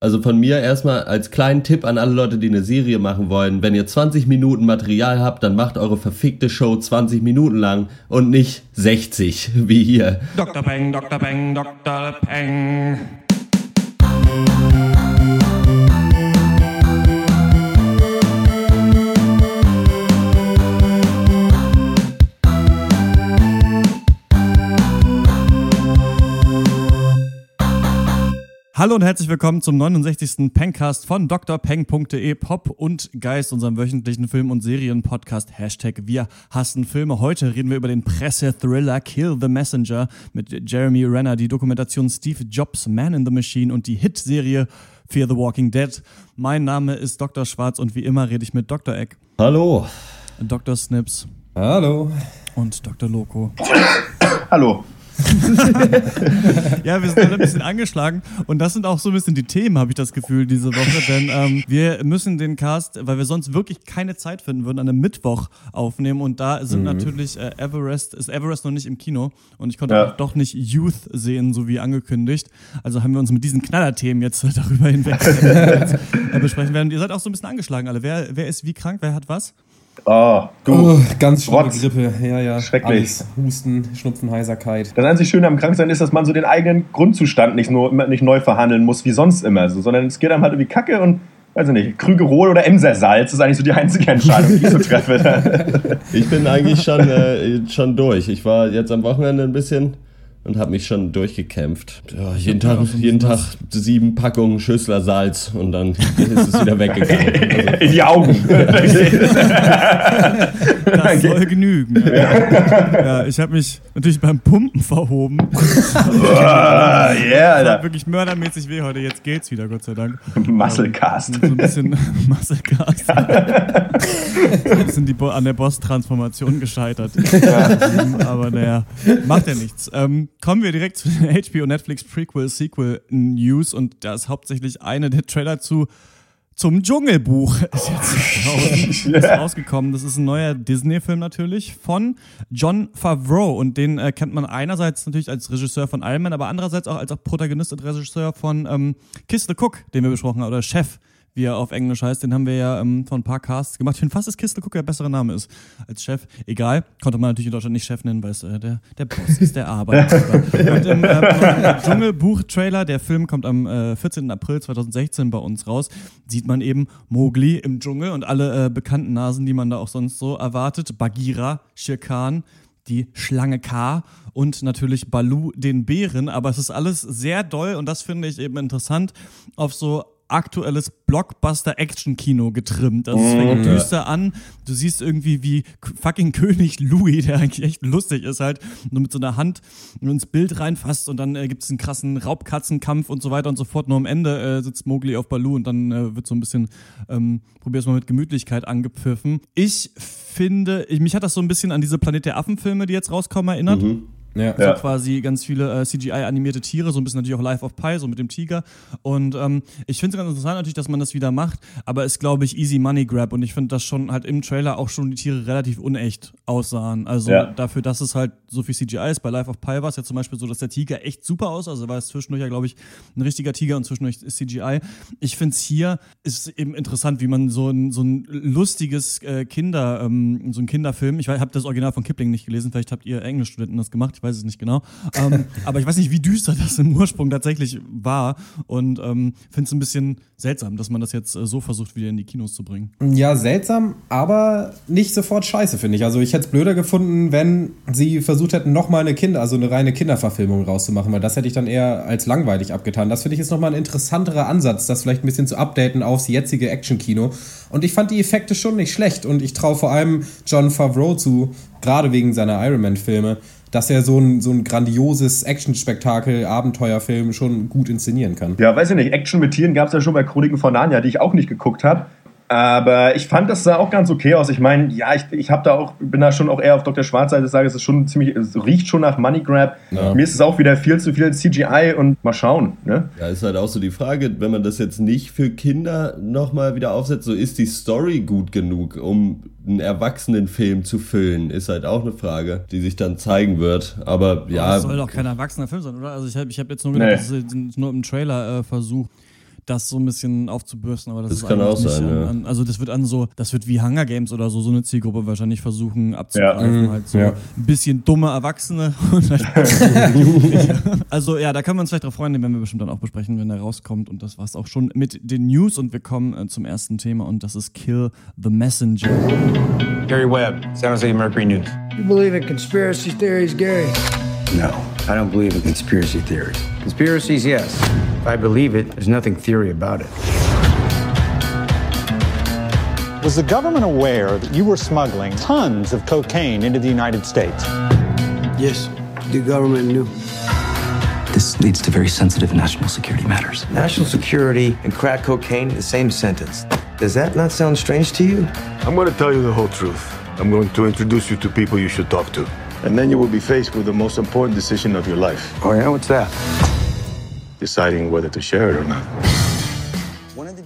Also von mir erstmal als kleinen Tipp an alle Leute, die eine Serie machen wollen. Wenn ihr 20 Minuten Material habt, dann macht eure verfickte Show 20 Minuten lang und nicht 60, wie hier. Dr. Peng, Dr. Peng, Dr. Peng. Hallo und herzlich willkommen zum 69. Pencast von drpeng.de Pop und Geist, unserem wöchentlichen Film- und Serien-Podcast. Hashtag Wir hassen Filme. Heute reden wir über den Pressethriller Kill the Messenger mit Jeremy Renner, die Dokumentation Steve Jobs Man in the Machine und die Hit-Serie Fear the Walking Dead. Mein Name ist Dr. Schwarz und wie immer rede ich mit Dr. Eck, Hallo. Dr. Snips Hallo. und Dr. Loco. Hallo. Ja, wir sind alle ein bisschen angeschlagen und das sind auch so ein bisschen die Themen, habe ich das Gefühl, diese Woche. Denn ähm, wir müssen den Cast, weil wir sonst wirklich keine Zeit finden würden, an einem Mittwoch aufnehmen und da sind natürlich äh, Everest, ist Everest noch nicht im Kino und ich konnte Ja. auch doch nicht Youth sehen, so wie angekündigt. Also haben wir uns mit diesen Knallerthemen jetzt darüber hinweg äh, besprechen werden. Ihr seid auch so ein bisschen angeschlagen alle. Wer, wer ist wie krank? Wer hat was? Oh, du. Oh, ganz schlimme Rotz. Grippe. Ja, ja. Schrecklich. Alles. Husten, Schnupfen, Heiserkeit. Das einzig Schöne am Kranksein ist, dass man so den eigenen Grundzustand nicht, nur, immer nicht neu verhandeln muss, wie sonst immer, so, sondern es geht einem halt irgendwie Kacke und, weiß ich nicht, Krügerol oder Emsersalz ist eigentlich so die einzige Entscheidung, die ich so treffe. Ich bin eigentlich schon, äh, schon durch. Ich war jetzt am Wochenende ein bisschen und habe mich schon durchgekämpft. Ja, jeden Tag, jeden Tag sieben Packungen Schüssler Salz und dann ist es wieder weggegangen. Also, In die Augen. Das soll genügen. Ja, ja ich habe mich natürlich beim Pumpen verhoben. Ah, yeah, Das hat wirklich mördermäßig weh heute. Jetzt geht's wieder, Gott sei Dank. Musclecast. So ein bisschen Musclecast. Wir sind die Bo an der Boss-Transformation gescheitert. Aber naja, macht ja nichts. Ähm, kommen wir direkt zu den HBO Netflix Prequel Sequel News. Und da ist hauptsächlich eine der Trailer zu zum Dschungelbuch. Ist jetzt draußen, ist rausgekommen. Das ist ein neuer Disney-Film natürlich von John Favreau. Und den äh, kennt man einerseits natürlich als Regisseur von Iron Man, aber andererseits auch als auch Protagonist und Regisseur von ähm, Kiss the Cook, den wir besprochen haben, oder Chef, wie er auf Englisch heißt. Den haben wir ja ähm, von ein paar Casts gemacht. Ich finde fast, dass Cook der bessere Name ist als Chef. Egal, konnte man natürlich in Deutschland nicht Chef nennen, weil es äh, der, der Boss ist, der Arbeitgeber. und im äh, Dschungelbuch-Trailer, der Film kommt am äh, 14. April 2016 bei uns raus, sieht man eben Mowgli im Dschungel und alle äh, bekannten Nasen, die man da auch sonst so erwartet. Bagheera, Shere Khan, die Schlange K und natürlich Balu den Bären, aber es ist alles sehr doll und das finde ich eben interessant auf so aktuelles Blockbuster-Action-Kino getrimmt. Also es fängt düster an. Du siehst irgendwie wie fucking König Louis, der eigentlich echt lustig ist, halt nur mit so einer Hand ins Bild reinfasst und dann äh, gibt es einen krassen Raubkatzenkampf und so weiter und so fort. Nur am Ende äh, sitzt Mowgli auf Balu und dann äh, wird so ein bisschen, ähm, probier's mal mit Gemütlichkeit angepfiffen. Ich finde, ich, mich hat das so ein bisschen an diese Planet der Affen-Filme, die jetzt rauskommen, erinnert. Ja. Ja. So quasi ganz viele äh, CGI-animierte Tiere, so ein bisschen natürlich auch Life of Pi, so mit dem Tiger. Und ähm, ich finde es ganz interessant natürlich, dass man das wieder macht, aber ist, glaube ich, easy money grab. Und ich finde, dass schon halt im Trailer auch schon die Tiere relativ unecht aussahen. Also Ja. dafür, dass es halt so viel CGI ist. Bei Life of Pi war es ja zum Beispiel so, dass der Tiger echt super aussah. Also war es zwischendurch ja, glaube ich, ein richtiger Tiger und zwischendurch ist CGI. Ich finde es hier ist eben interessant, wie man so ein, so ein lustiges äh, Kinder, ähm, so ein Kinderfilm, ich habe das Original von Kipling nicht gelesen, vielleicht habt ihr Englischstudenten das gemacht, ich weiß es nicht genau. Ähm, aber ich weiß nicht, wie düster das im Ursprung tatsächlich war und ähm, finde es ein bisschen seltsam, dass man das jetzt äh, so versucht, wieder in die Kinos zu bringen. ja, seltsam, aber nicht sofort scheiße, finde ich. Also ich hätte es blöder gefunden, wenn sie versucht hätten, nochmal eine Kinder, also eine reine Kinderverfilmung rauszumachen, weil das hätte ich dann eher als langweilig abgetan. Das finde ich ist nochmal ein interessanterer Ansatz, das vielleicht ein bisschen zu updaten aufs jetzige Actionkino. Und ich fand die Effekte schon nicht schlecht und ich traue vor allem John Favreau zu, gerade wegen seiner Iron Man-Filme, dass er so ein, so ein grandioses Action-Spektakel, Abenteuerfilm schon gut inszenieren kann. Ja, weiß ich nicht. Action mit Tieren gab es ja schon bei Chroniken von Narnia, die ich auch nicht geguckt habe. Aber ich fand, das sah auch ganz okay aus. Ich meine, ja, ich, ich habe da auch, bin da schon auch eher auf Dr. Schwarz Seite, sage, es ist schon ziemlich, es riecht schon nach Money Grab. Ja. Mir ist es auch wieder viel zu viel CGI und mal schauen. Ne? Ja, ist halt auch so die Frage, wenn man das jetzt nicht für Kinder nochmal wieder aufsetzt, so ist die Story gut genug, um einen Erwachsenenfilm zu füllen, ist halt auch eine Frage, die sich dann zeigen wird. Aber ja, Das soll doch kein erwachsener Film sein, oder? Also ich habe ich hab jetzt nur gedacht, Nee. das ist nur im Trailer äh, Versuch. Das so ein bisschen aufzubürsten, aber das, Das ist kann auch sein, an, an, also das wird an so, das wird wie Hunger Games oder so, so eine Zielgruppe wahrscheinlich versuchen abzugreifen, Ja. halt so Ja. ein bisschen dumme Erwachsene. also ja, da können wir uns vielleicht drauf freuen, den werden wir bestimmt dann auch besprechen, wenn er rauskommt und das war's auch schon mit den News und wir kommen äh, zum ersten Thema und das ist Kill the Messenger. Gary Webb, San Jose Mercury News. You believe in conspiracy theories, Gary? No, I don't believe in conspiracy theories. Conspiracies, yes. If I believe it, there's nothing theory about it. Was the government aware that you were smuggling tons of cocaine into the United States? Yes. The government knew. This leads to very sensitive national security matters. National security and crack cocaine, in the same sentence. Does that not sound strange to you? I'm going to tell you the whole truth. I'm going to introduce you to people you should talk to. And then you will be faced with the most important decision of your life Oh, yeah? What's that? deciding whether to share it or not.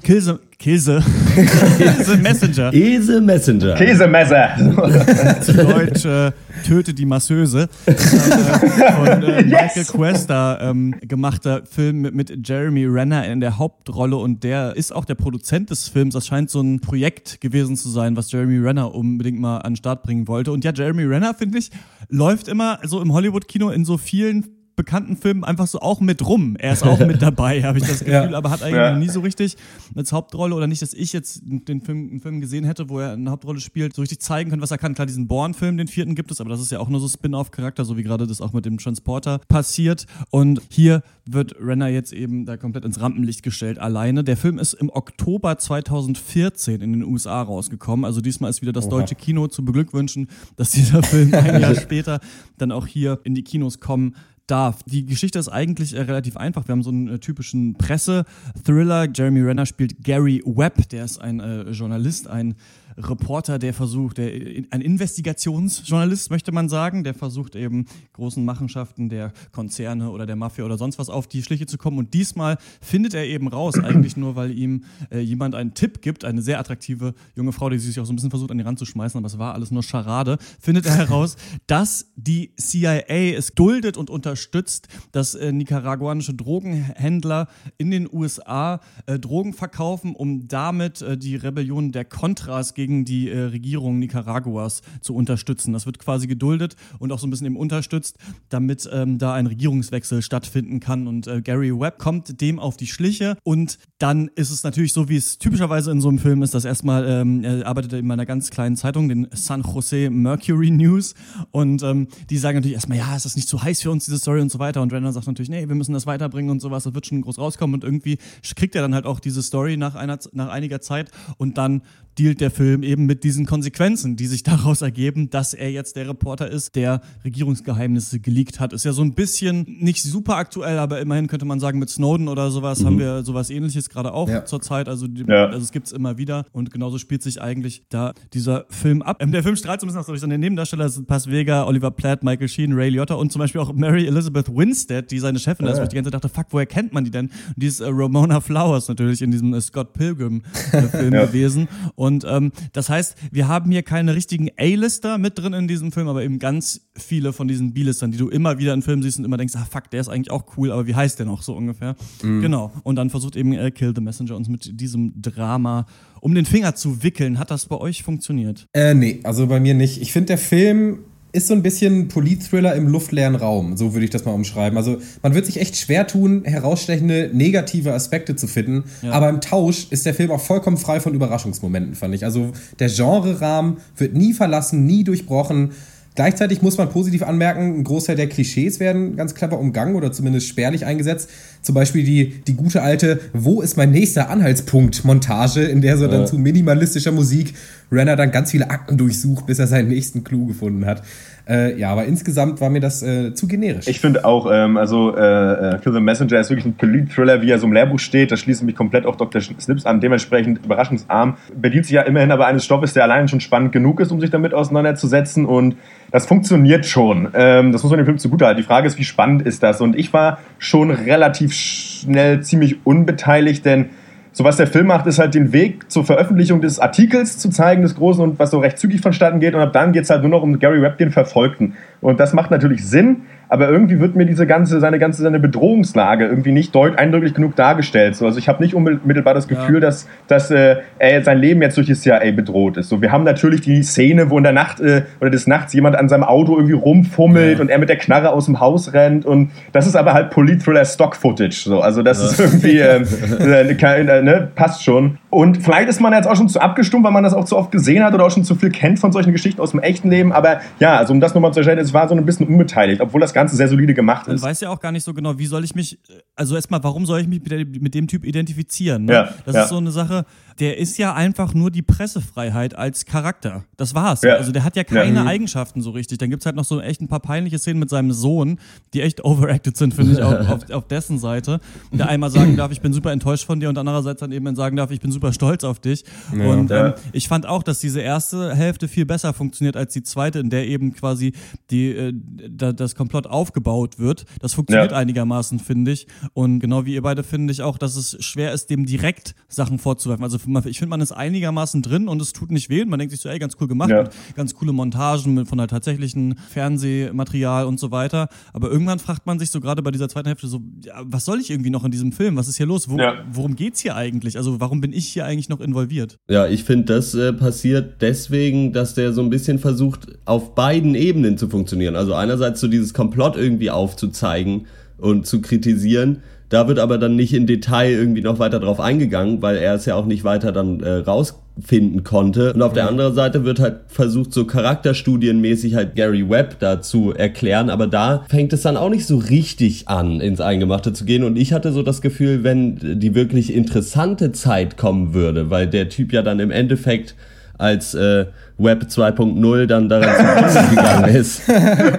The, kill the Messenger. Ese Messenger. Käsemesser. zu Deutsch äh, Töte die Masseuse. Äh, von äh, Michael Questa ähm, gemachter Film mit, mit Jeremy Renner in der Hauptrolle und der ist auch der Produzent des Films. Das scheint so ein Projekt gewesen zu sein, was Jeremy Renner unbedingt mal an den Start bringen wollte. Und ja, Jeremy Renner, finde ich, läuft immer so im Hollywood-Kino in so vielen bekannten Filmen einfach so auch mit rum. Er ist auch mit dabei, habe ich das Gefühl, Ja. aber hat eigentlich Ja. noch nie so richtig als Hauptrolle oder nicht, dass ich jetzt den Film, einen Film gesehen hätte, wo er eine Hauptrolle spielt, so richtig zeigen können, was er kann. Klar, diesen Born-Film, den vierten gibt es, aber das ist ja auch nur so Spin-off-Charakter, so wie gerade das auch mit dem Transporter passiert. Und hier wird Renner jetzt eben da komplett ins Rampenlicht gestellt, alleine. Der Film ist im Oktober 2014 in den USA rausgekommen. Also diesmal ist wieder das deutsche Kino zu beglückwünschen, dass dieser Film ein Jahr später dann auch hier in die Kinos kommen darf. Die Geschichte ist eigentlich äh, relativ einfach. Wir haben so einen äh, typischen Presse-Thriller. Jeremy Renner spielt Gary Webb, der ist ein äh, Journalist, ein Reporter, der versucht, der, ein Investigationsjournalist, möchte man sagen, der versucht eben großen Machenschaften der Konzerne oder der Mafia oder sonst was auf die Schliche zu kommen. Und diesmal findet er eben raus, eigentlich nur, weil ihm äh, jemand einen Tipp gibt, eine sehr attraktive junge Frau, die sich auch so ein bisschen versucht, an die Rand zu schmeißen, aber es war alles nur Scharade, findet er heraus, dass die CIA es duldet und unterstützt, dass äh, nicaraguanische Drogenhändler in den USA äh, Drogen verkaufen, um damit äh, die Rebellion der Contras gegen die äh, Regierung Nicaraguas zu unterstützen. Das wird quasi geduldet und auch so ein bisschen eben unterstützt, damit ähm, da ein Regierungswechsel stattfinden kann. Und äh, Gary Webb kommt dem auf die Schliche und dann ist es natürlich so, wie es typischerweise in so einem Film ist, dass erstmal ähm, er arbeitet in einer ganz kleinen Zeitung, den San Jose Mercury News und ähm, die sagen natürlich erstmal, ja, ist das nicht zu heiß für uns, diese Story und so weiter. Und Renner sagt natürlich, nee, wir müssen das weiterbringen und sowas, das wird schon groß rauskommen. Und irgendwie kriegt er dann halt auch diese Story nach, einer, nach einiger Zeit und dann dealt der Film eben mit diesen Konsequenzen, die sich daraus ergeben, dass er jetzt der Reporter ist, der Regierungsgeheimnisse geleakt hat. Ist ja so ein bisschen nicht super aktuell, aber immerhin könnte man sagen, mit Snowden oder sowas haben wir sowas ähnliches gerade auch Ja. zurzeit. Also, die, Ja. also es gibt es immer wieder und genauso spielt sich eigentlich da dieser Film ab. Ähm, der Film strahlt so ein bisschen nach so den Nebendarsteller, das sind Paz Vega, Oliver Platt, Michael Sheen, Ray Liotta und zum Beispiel auch Mary Elizabeth Winstead, die seine Chefin ist, wo ich die ganze Zeit dachte, fuck, woher kennt man die denn? Und die ist äh, Ramona Flowers natürlich in diesem äh, Scott Pilgrim-Film gewesen. Und ähm, das heißt, wir haben hier keine richtigen A-Lister mit drin in diesem Film, aber eben ganz viele von diesen B-Listern, die du immer wieder in Filmen siehst und immer denkst, ah fuck, der ist eigentlich auch cool, aber wie heißt der noch so ungefähr? Genau. Und dann versucht eben äh, Kill the Messenger uns mit diesem Drama um den Finger zu wickeln. Hat das bei euch funktioniert? Äh, nee, also bei mir nicht. Ich finde, der Film ist so ein bisschen Polit-Thriller im luftleeren Raum, so würde ich das mal umschreiben. Also man wird sich echt schwer tun, herausstechende negative Aspekte zu finden, aber im Tausch ist der Film auch vollkommen frei von Überraschungsmomenten, fand ich. Also der Genre-Rahmen wird nie verlassen, nie durchbrochen. Gleichzeitig muss man positiv anmerken, ein Großteil der Klischees werden ganz clever umgangen oder zumindest spärlich eingesetzt. Zum Beispiel die, die gute alte Wo ist mein nächster Anhaltspunkt Montage, in der so dann zu minimalistischer Musik Renner dann ganz viele Akten durchsucht, bis er seinen nächsten Clou gefunden hat. Äh, ja, aber insgesamt war mir das äh, zu generisch. Ich finde auch, ähm, also äh, äh, Kill the Messenger ist wirklich ein Polit-Thriller, wie er so im Lehrbuch steht. Da schließt mich komplett auch Dr. Snips an, dementsprechend überraschungsarm. Bedient sich ja immerhin aber eines Stoffes, der allein schon spannend genug ist, um sich damit auseinanderzusetzen. Und das funktioniert schon. Ähm, das muss man dem Film zugutehalten. Die Frage ist, wie spannend ist das? Und ich war schon relativ schnell ziemlich unbeteiligt, denn so was der Film macht, ist halt den Weg zur Veröffentlichung des Artikels zu zeigen, des Großen und was so recht zügig vonstatten geht. Und ab dann geht es halt nur noch um Gary Webb, den Verfolgten. Und das macht natürlich Sinn, aber irgendwie wird mir diese ganze, seine ganze seine Bedrohungslage irgendwie nicht deut eindrücklich genug dargestellt. So, also ich habe nicht unmittelbar das Gefühl, ja. dass, dass äh, er sein Leben jetzt durch die CIA bedroht ist. So, wir haben natürlich die Szene, wo in der Nacht äh, oder des Nachts jemand an seinem Auto irgendwie rumfummelt ja. und er mit der Knarre aus dem Haus rennt und das ist aber halt Polit-Thriller Stock-Footage. So, also das ist irgendwie ähm, äh, ne, passt schon. Und vielleicht ist man jetzt auch schon zu abgestumpft, weil man das auch zu oft gesehen hat oder auch schon zu viel kennt von solchen Geschichten aus dem echten Leben. Aber ja, also um das nochmal zu erstellen, es war so ein bisschen unbeteiligt, obwohl das Ganze sehr solide gemacht ist. Man weiß ja auch gar nicht so genau, wie soll ich mich, also erstmal, warum soll ich mich mit, dem Typ identifizieren? Ne? Ja, das ja. ist so eine Sache, der ist ja einfach nur die Pressefreiheit als Charakter. Das war's. Ja. Also der hat ja keine ja. Eigenschaften so richtig. Dann gibt's halt noch so echt ein paar peinliche Szenen mit seinem Sohn, die echt overacted sind, finde ich, auf, auf, auf, dessen Seite. Der einmal sagen darf, ich bin super enttäuscht von dir und andererseits dann eben sagen darf, ich bin super stolz auf dich. Ja, und ähm, ich fand auch, dass diese erste Hälfte viel besser funktioniert als die zweite, in der eben quasi die, äh, da, das Komplott aufgebaut wird. Das funktioniert einigermaßen, finde ich. Und genau wie ihr beide finde ich auch, dass es schwer ist, dem direkt Sachen vorzuwerfen. Also ich finde, man ist einigermaßen drin und es tut nicht weh. Man denkt sich so, ey, ganz cool gemacht, ja. ganz coole Montagen von der tatsächlichen Fernsehmaterial und so weiter. Aber irgendwann fragt man sich so gerade bei dieser zweiten Hälfte so, ja, was soll ich irgendwie noch in diesem Film? Was ist hier los? Wo, ja. Worum geht's hier eigentlich? Also warum bin ich hier eigentlich noch involviert? Ja, ich finde, das äh, passiert deswegen, dass der so ein bisschen versucht, auf beiden Ebenen zu funktionieren. Also einerseits so dieses Komplott irgendwie aufzuzeigen und zu kritisieren da wird aber dann nicht in Detail irgendwie noch weiter drauf eingegangen, weil er es ja auch nicht weiter dann äh, rausfinden konnte. Und auf der anderen Seite wird halt versucht, so charakterstudienmäßig halt Gary Webb da zu erklären, aber da fängt es dann auch nicht so richtig an, ins Eingemachte zu gehen. Und ich hatte so das Gefühl, wenn die wirklich interessante Zeit kommen würde, weil der Typ ja dann im Endeffekt als äh, Web 2.0 dann daran zugrunde gegangen ist.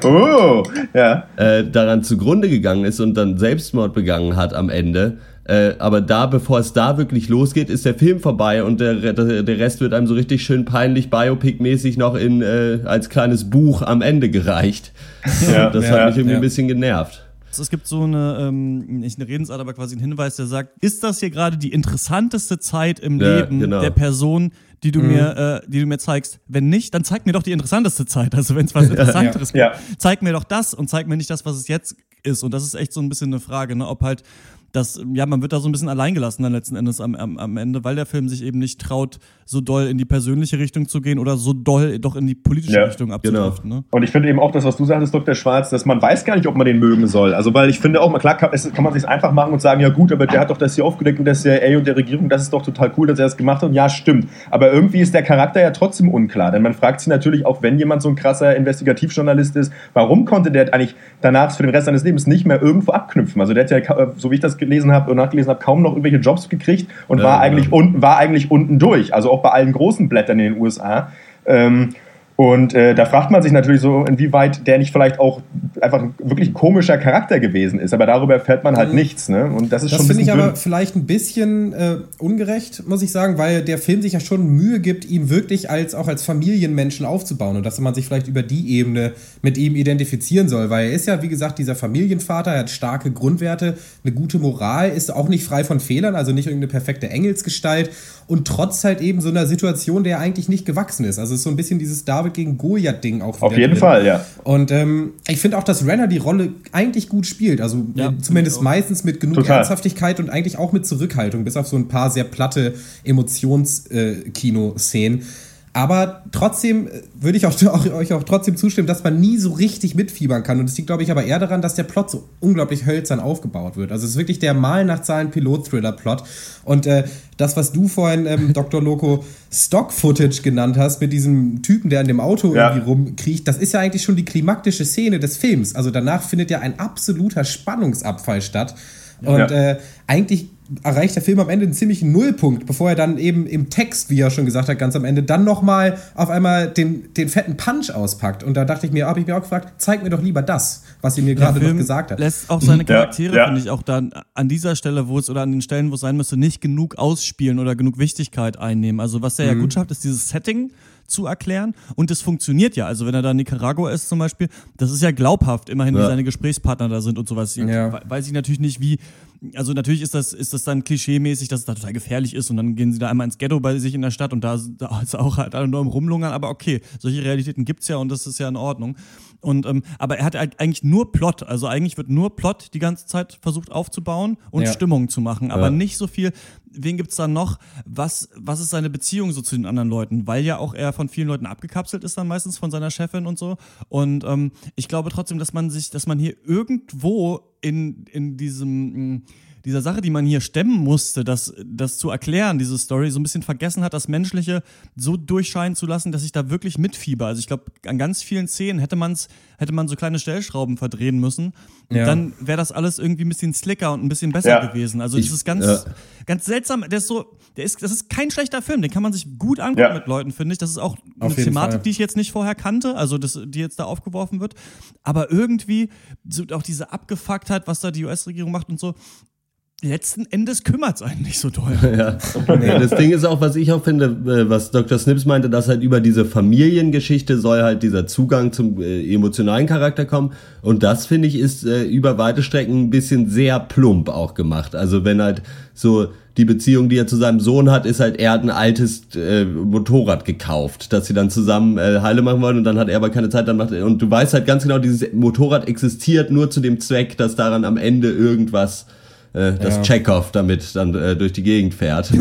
oh, ja. Äh, daran zugrunde gegangen ist und dann Selbstmord begangen hat am Ende. Äh, aber da, bevor es da wirklich losgeht, ist der Film vorbei und der, der, der Rest wird einem so richtig schön peinlich Biopic-mäßig noch in, äh, als kleines Buch am Ende gereicht. Ja, das ja, hat mich irgendwie ja. ein bisschen genervt. Es gibt so eine, ähm, nicht eine Redensart, aber quasi einen Hinweis, der sagt, ist das hier gerade die interessanteste Zeit im ja, Leben genau. der Person, die du mhm. mir, äh, die du mir zeigst. Wenn nicht, dann zeig mir doch die interessanteste Zeit. Also wenn es was Interessanteres ja. gibt, ja. zeig mir doch das und zeig mir nicht das, was es jetzt ist. Und das ist echt so ein bisschen eine Frage, ne? ob halt das, ja, man wird da so ein bisschen alleingelassen dann letzten Endes am, am, am Ende, weil der Film sich eben nicht traut, so doll in die persönliche Richtung zu gehen oder so doll doch in die politische ja, Richtung abzudriften. Genau. Ne? Und ich finde eben auch das, was du sagtest, Dr. Schwarz, dass man weiß gar nicht, ob man den mögen soll. Also, weil ich finde auch, mal klar kann, es, kann man sich einfach machen und sagen, ja gut, aber der hat doch das hier aufgedeckt und das CIA und der Regierung, das ist doch total cool, dass er das gemacht hat. Und ja, stimmt. Aber irgendwie ist der Charakter ja trotzdem unklar. Denn man fragt sich natürlich, auch wenn jemand so ein krasser Investigativjournalist ist, warum konnte der eigentlich danach für den Rest seines Lebens nicht mehr irgendwo abknüpfen? Also der hat ja, so wie ich das gelesen habe und nachgelesen habe, kaum noch irgendwelche Jobs gekriegt und ja, war, eigentlich ja. unten, war eigentlich unten durch. Also auch bei allen großen Blättern in den USA. Ähm, und äh, da fragt man sich natürlich so, inwieweit der nicht vielleicht auch einfach wirklich ein komischer Charakter gewesen ist. Aber darüber erfährt man halt mhm. nichts. Ne? Und das ist das schon finde ich dünn. aber vielleicht ein bisschen äh, ungerecht, muss ich sagen, weil der Film sich ja schon Mühe gibt, ihn wirklich als auch als Familienmenschen aufzubauen und dass man sich vielleicht über die Ebene mit ihm identifizieren soll. Weil er ist ja, wie gesagt, dieser Familienvater, er hat starke Grundwerte, eine gute Moral, ist auch nicht frei von Fehlern, also nicht irgendeine perfekte Engelsgestalt und trotz halt eben so einer Situation, der eigentlich nicht gewachsen ist. Also es ist so ein bisschen dieses David gegen Goliath-Ding auch. Auf jeden drin. Fall, ja. Und ähm, ich finde auch, dass Renner die Rolle eigentlich gut spielt. Also ja, zumindest meistens mit genug Total. Ernsthaftigkeit und eigentlich auch mit Zurückhaltung, bis auf so ein paar sehr platte Emotionskino-Szenen. Äh, aber trotzdem äh, würde ich auch, auch, euch auch trotzdem zustimmen, dass man nie so richtig mitfiebern kann. Und es liegt, glaube ich, aber eher daran, dass der Plot so unglaublich hölzern aufgebaut wird. Also es ist wirklich der Mal nach Zahlen Pilot-Thriller-Plot. Und äh, das, was du vorhin, ähm, Dr. Loco, Stock-Footage genannt hast, mit diesem Typen, der an dem Auto ja. irgendwie rumkriecht, das ist ja eigentlich schon die klimaktische Szene des Films. Also danach findet ja ein absoluter Spannungsabfall statt. Und ja. äh, eigentlich erreicht der Film am Ende einen ziemlichen Nullpunkt, bevor er dann eben im Text, wie er schon gesagt hat, ganz am Ende, dann nochmal auf einmal den, den fetten Punch auspackt. Und da dachte ich mir, habe ich mir auch gefragt, zeig mir doch lieber das, was ihr mir gerade noch gesagt hat. lässt auch seine Charaktere, ja, ja. finde ich, auch dann an dieser Stelle, wo es oder an den Stellen, wo es sein müsste, nicht genug ausspielen oder genug Wichtigkeit einnehmen. Also was er mhm. ja gut schafft, ist dieses Setting zu erklären. Und es funktioniert ja. Also wenn er da in Nicaragua ist zum Beispiel, das ist ja glaubhaft, immerhin, ja. wie seine Gesprächspartner da sind und sowas. Ja. Weiß ich natürlich nicht, wie also natürlich ist das, ist das dann klischeemäßig, dass es da total gefährlich ist und dann gehen sie da einmal ins Ghetto bei sich in der Stadt und da, da ist auch halt alle nur im Rumlungern, aber okay, solche Realitäten gibt's ja und das ist ja in Ordnung. Und, ähm, aber er hat halt eigentlich nur Plot, also eigentlich wird nur Plot die ganze Zeit versucht aufzubauen und Ja. Stimmung zu machen, aber Ja. nicht so viel. Wen gibt's da noch? Was, was ist seine Beziehung so zu den anderen Leuten? Weil ja auch er von vielen Leuten abgekapselt ist dann meistens von seiner Chefin und so. Und ähm, ich glaube trotzdem, dass man sich, dass man hier irgendwo in, in diesem, mh, dieser Sache, die man hier stemmen musste, das, das zu erklären, diese Story, so ein bisschen vergessen hat, das Menschliche so durchscheinen zu lassen, dass ich da wirklich mitfieber. Also ich glaube, an ganz vielen Szenen hätte man's, hätte man so kleine Stellschrauben verdrehen müssen. Und Ja. dann wäre das alles irgendwie ein bisschen slicker und ein bisschen besser Ja. gewesen. Also Ich- das ist ganz, ja. ganz seltsam. Der ist so, der ist, das ist kein schlechter Film, den kann man sich gut angucken Ja. mit Leuten, finde ich. Das ist auch eine Thematik, Fall. die ich jetzt nicht vorher kannte, also das, die jetzt da aufgeworfen wird. Aber irgendwie, so auch diese Abgefucktheit, was da die US-Regierung macht und so, letzten Endes kümmert es einen nicht so doll. Ja. ja. Das Ding ist auch, was ich auch finde, äh, was Dr. Snips meinte, dass halt über diese Familiengeschichte soll halt dieser Zugang zum äh, emotionalen Charakter kommen. Und das, finde ich, ist äh, über weite Strecken ein bisschen sehr plump auch gemacht. Also wenn halt so die Beziehung, die er zu seinem Sohn hat, ist halt, er hat ein altes äh, Motorrad gekauft, dass sie dann zusammen äh, Heile machen wollen und dann hat er aber keine Zeit, dann macht er, und du weißt halt ganz genau, dieses Motorrad existiert nur zu dem Zweck, dass daran am Ende irgendwas äh, dass Ja. Chekhov damit dann äh, durch die Gegend fährt.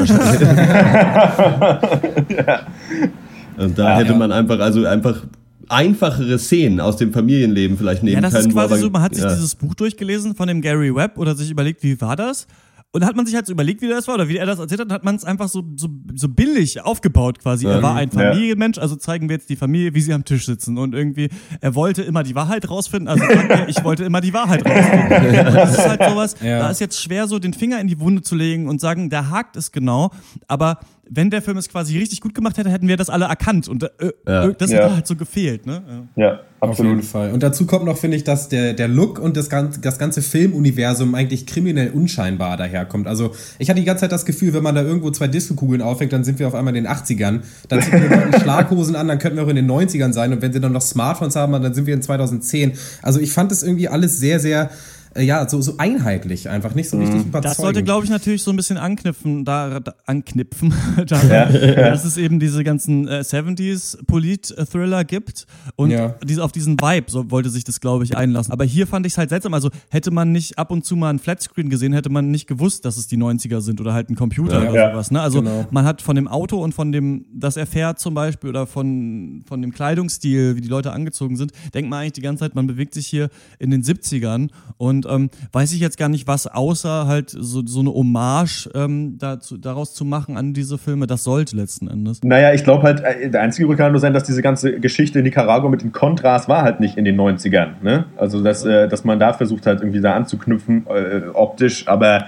Und da Ja, hätte ja. man einfach, also einfach einfachere Szenen aus dem Familienleben vielleicht nehmen Ja, das können. ist quasi aber- so, man hat sich ja. dieses Buch durchgelesen von dem Gary Webb oder sich überlegt, wie war das? Und hat man sich halt so überlegt, wie das war oder wie er das erzählt hat, hat man es einfach so, so, so billig aufgebaut quasi. Er war ein Ja. Familienmensch, also zeigen wir jetzt die Familie, wie sie am Tisch sitzen. Und irgendwie, er wollte immer die Wahrheit rausfinden, also sagt ich wollte immer die Wahrheit rausfinden. Und das ist halt sowas, Ja. da ist jetzt schwer so den Finger in die Wunde zu legen und sagen, der hakt es genau, aber wenn der Film es quasi richtig gut gemacht hätte, hätten wir das alle erkannt und äh, Ja. äh, das Ja. hätte halt so gefehlt, ne? Ja. Ja, Auf jeden absolut. Fall. Und dazu kommt noch, finde ich, dass der, der Look und das ganze, das ganze Filmuniversum eigentlich kriminell unscheinbar daherkommt. Also ich hatte die ganze Zeit das Gefühl, wenn man da irgendwo zwei Disco-Kugeln aufhängt, dann sind wir auf einmal in den 80ern. Dann ziehen wir Leuten Schlaghosen an, dann könnten wir auch in den 90ern sein. Und wenn sie dann noch Smartphones haben, dann sind wir in 2010. Also ich fand das irgendwie alles sehr, sehr, äh, ja, so, so einheitlich einfach. Nicht so richtig überzeugend. Das sollte, glaube ich, natürlich so ein bisschen anknüpfen, da, da anknüpfen, da, dass es eben diese ganzen äh, 70s Polit-Thriller gibt und Ja. diese, auf diesen Vibe so wollte sich das, glaube ich, einlassen. Aber hier fand ich es halt seltsam. Also hätte man nicht ab und zu mal ein Flatscreen gesehen, hätte man nicht gewusst, dass es die 90er sind oder halt ein Computer Ja. oder Ja. sowas. Ne? Also Genau. man hat von dem Auto und von dem, das er fährt zum Beispiel oder von, von dem Kleidungsstil, wie die Leute angezogen sind, denkt man eigentlich die ganze Zeit, man bewegt sich hier in den 70ern und ähm, weiß ich jetzt gar nicht, was außer halt so, so eine Hommage ähm, dazu, daraus zu machen an diese Filme, das sollte letzten Endes. Naja, ich glaube halt, äh, der einzige Grund kann nur sein, dass diese ganze Geschichte in Nicaragua mit den Contras war halt nicht in den 90ern. Ne? Also, dass, äh, dass man da versucht hat, irgendwie da anzuknüpfen, äh, optisch, aber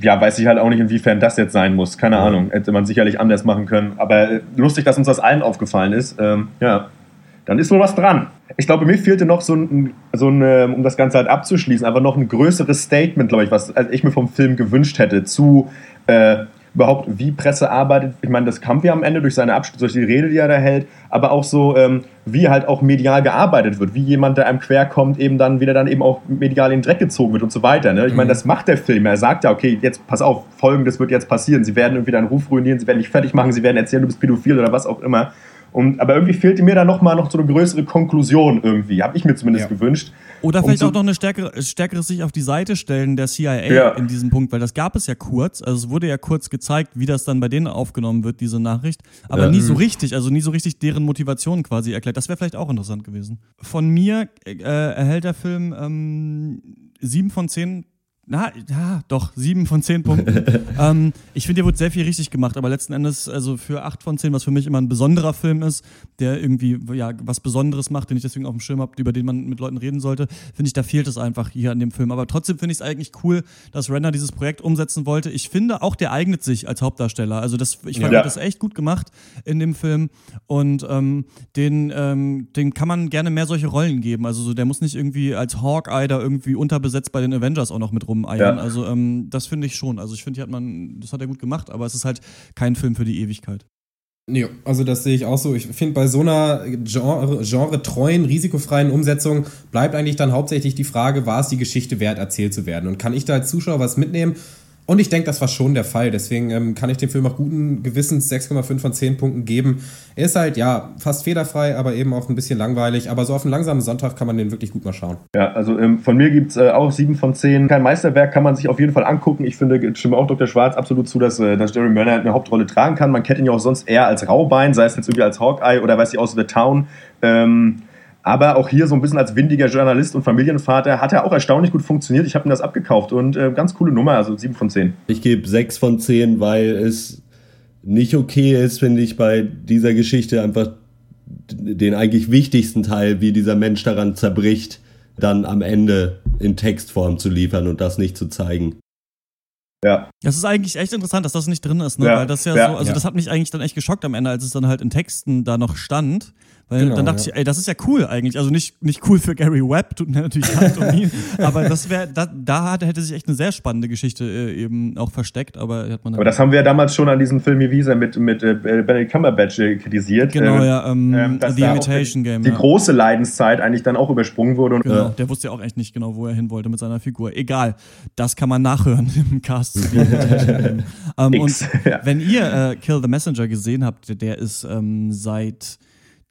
ja, weiß ich halt auch nicht, inwiefern das jetzt sein muss. Keine Ahnung. Hätte man sicherlich anders machen können. Aber äh, lustig, dass uns das allen aufgefallen ist. Ähm, ja, dann ist wohl was dran. Ich glaube, mir fehlte noch so ein, so ein, ähm, um das Ganze halt abzuschließen, einfach noch ein größeres Statement, glaube ich, was also ich mir vom Film gewünscht hätte, zu äh, überhaupt, wie Presse arbeitet. Ich meine, das kam wir am Ende durch seine Abschluss, durch die Rede, die er da hält, aber auch so, ähm, wie halt auch medial gearbeitet wird, wie jemand, der einem quer kommt, eben dann wieder dann eben auch medial in den Dreck gezogen wird und so weiter. Ne? Ich meine, das macht der Film. Er sagt ja, okay, jetzt pass auf, folgendes wird jetzt passieren. Sie werden irgendwie deinen Ruf ruinieren, sie werden dich fertig machen, sie werden erzählen, du bist pädophil oder was auch immer. Und, aber irgendwie fehlte mir da nochmal noch so eine größere Konklusion irgendwie, habe ich mir zumindest Ja. gewünscht. Oder vielleicht auch noch eine stärkere, stärkere sich auf die Seite stellen der CIA Ja. in diesem Punkt, weil das gab es ja kurz. Also es wurde ja kurz gezeigt, wie das dann bei denen aufgenommen wird, diese Nachricht. Aber Ja. nie so richtig, also nie so richtig deren Motivation quasi erklärt. Das wäre vielleicht auch interessant gewesen. Von mir äh, erhält der Film ähm, sieben von zehn. Na, ja, doch, sieben von zehn Punkten. ähm, ich finde, hier wurde sehr viel richtig gemacht, aber letzten Endes, also für acht von zehn, was für mich immer ein besonderer Film ist, der irgendwie ja was Besonderes macht, den ich deswegen auf dem Schirm habe, über den man mit Leuten reden sollte, finde ich, da fehlt es einfach hier an dem Film. Aber trotzdem finde ich es eigentlich cool, dass Renner dieses Projekt umsetzen wollte. Ich finde auch, der eignet sich als Hauptdarsteller. Also das, ich fand Ja. das echt gut gemacht in dem Film und ähm, den, ähm, den kann man gerne mehr solche Rollen geben. Also so, der muss nicht irgendwie als Hawkeye da irgendwie unterbesetzt bei den Avengers auch noch mit rumeiern. Ja. Also ähm, das finde ich schon. Also ich finde, hier hat man, das hat er gut gemacht, aber es ist halt kein Film für die Ewigkeit. Ja, also das sehe ich auch so. Ich finde, bei so einer genre, genre-treuen, risikofreien Umsetzung bleibt eigentlich dann hauptsächlich die Frage, war es die Geschichte wert, erzählt zu werden? Und kann ich da als Zuschauer was mitnehmen? Und ich denke, das war schon der Fall. Deswegen ähm, kann ich dem Film auch guten Gewissens 6,5 von 10 Punkten geben. Er ist halt, ja, fast fehlerfrei, aber eben auch ein bisschen langweilig. Aber so auf einen langsamen Sonntag kann man den wirklich gut mal schauen. Ja, also ähm, von mir gibt es äh, auch 7 von 10. Kein Meisterwerk kann man sich auf jeden Fall angucken. Ich finde, ich stimme auch Dr. Schwarz absolut zu, dass, äh, dass Jerry Murner eine Hauptrolle tragen kann. Man kennt ihn ja auch sonst eher als Raubein, sei es jetzt irgendwie als Hawkeye oder weiß ich aus The Town. Ähm, aber auch hier so ein bisschen als windiger Journalist und Familienvater hat er auch erstaunlich gut funktioniert. Ich habe ihm das abgekauft und äh, ganz coole Nummer, also 7 von 10. Ich gebe 6 von 10, weil es nicht okay ist, finde ich, bei dieser Geschichte einfach den eigentlich wichtigsten Teil, wie dieser Mensch daran zerbricht, dann am Ende in Textform zu liefern und das nicht zu zeigen. Ja. Das ist eigentlich echt interessant, dass das nicht drin ist, ne? Ja. Weil das ja, Ja. so, also Ja. das hat mich eigentlich dann echt geschockt am Ende, als es dann halt in Texten da noch stand. Weil Genau, dann dachte ja. ich, ey, das ist ja cool eigentlich. Also nicht, nicht cool für Gary Webb, tut mir natürlich leid um ihn. Aber das wäre, da, da hätte sich echt eine sehr spannende Geschichte äh, eben auch versteckt, aber hat man Aber das haben wir ja damals schon an diesem Film wie Visa mit, mit äh, Benedict Cumberbatch äh, kritisiert. Genau, Ähm, ja, ähm, ähm, The Imitation Game, Die ja. große Leidenszeit eigentlich dann auch übersprungen wurde. Und, Genau, äh, der wusste ja auch echt nicht genau, wo er hin wollte mit seiner Figur. Egal, das kann man nachhören im Cast. ähm, und ja. wenn ihr äh, Kill the Messenger gesehen habt, der- der ist ähm, seit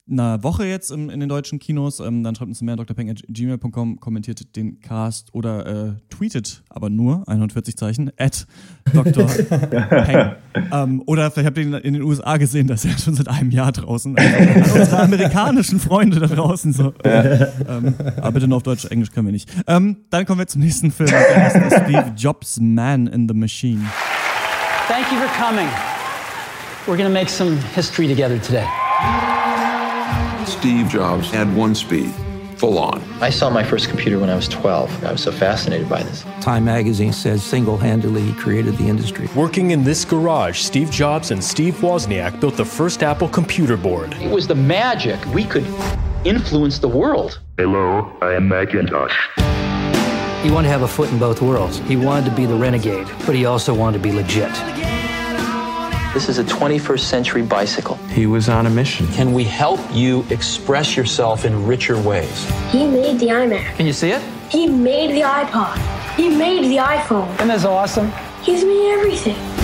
einer Woche jetzt im, in den deutschen Kinos, ähm, dann schreibt uns mehr drpeng.gmail.com, kommentiert den Cast oder äh, tweetet, aber nur 41 Zeichen, at Dr. Peng. ähm, oder vielleicht habt ihr ihn in den USA gesehen, das ist ja schon seit einem Jahr draußen. Also, an unsere amerikanischen Freunde da draußen so. Ähm, aber bitte nur auf Deutsch, Englisch können wir nicht. Ähm, dann kommen wir zum nächsten Film. Der heißt Steve Jobs Man in the Machine. Thank you for coming. We're going to make some history together today. Steve Jobs had one speed, full on. I saw my first computer when I was 12. I was so fascinated by this. Time magazine says single handedly he created the industry. Working in this garage, Steve Jobs and Steve Wozniak built the first Apple computer board. It was the magic. We could influence the world. Hello, I am Macintosh. He wanted to have a foot in both worlds. He wanted to be the renegade, but he also wanted to be legit. This is a 21st century bicycle. He was on a mission. Can we help you express yourself in richer ways? He made the iMac. Can you see it? He made the iPod. He made the iPhone. Isn't this awesome? He's made everything.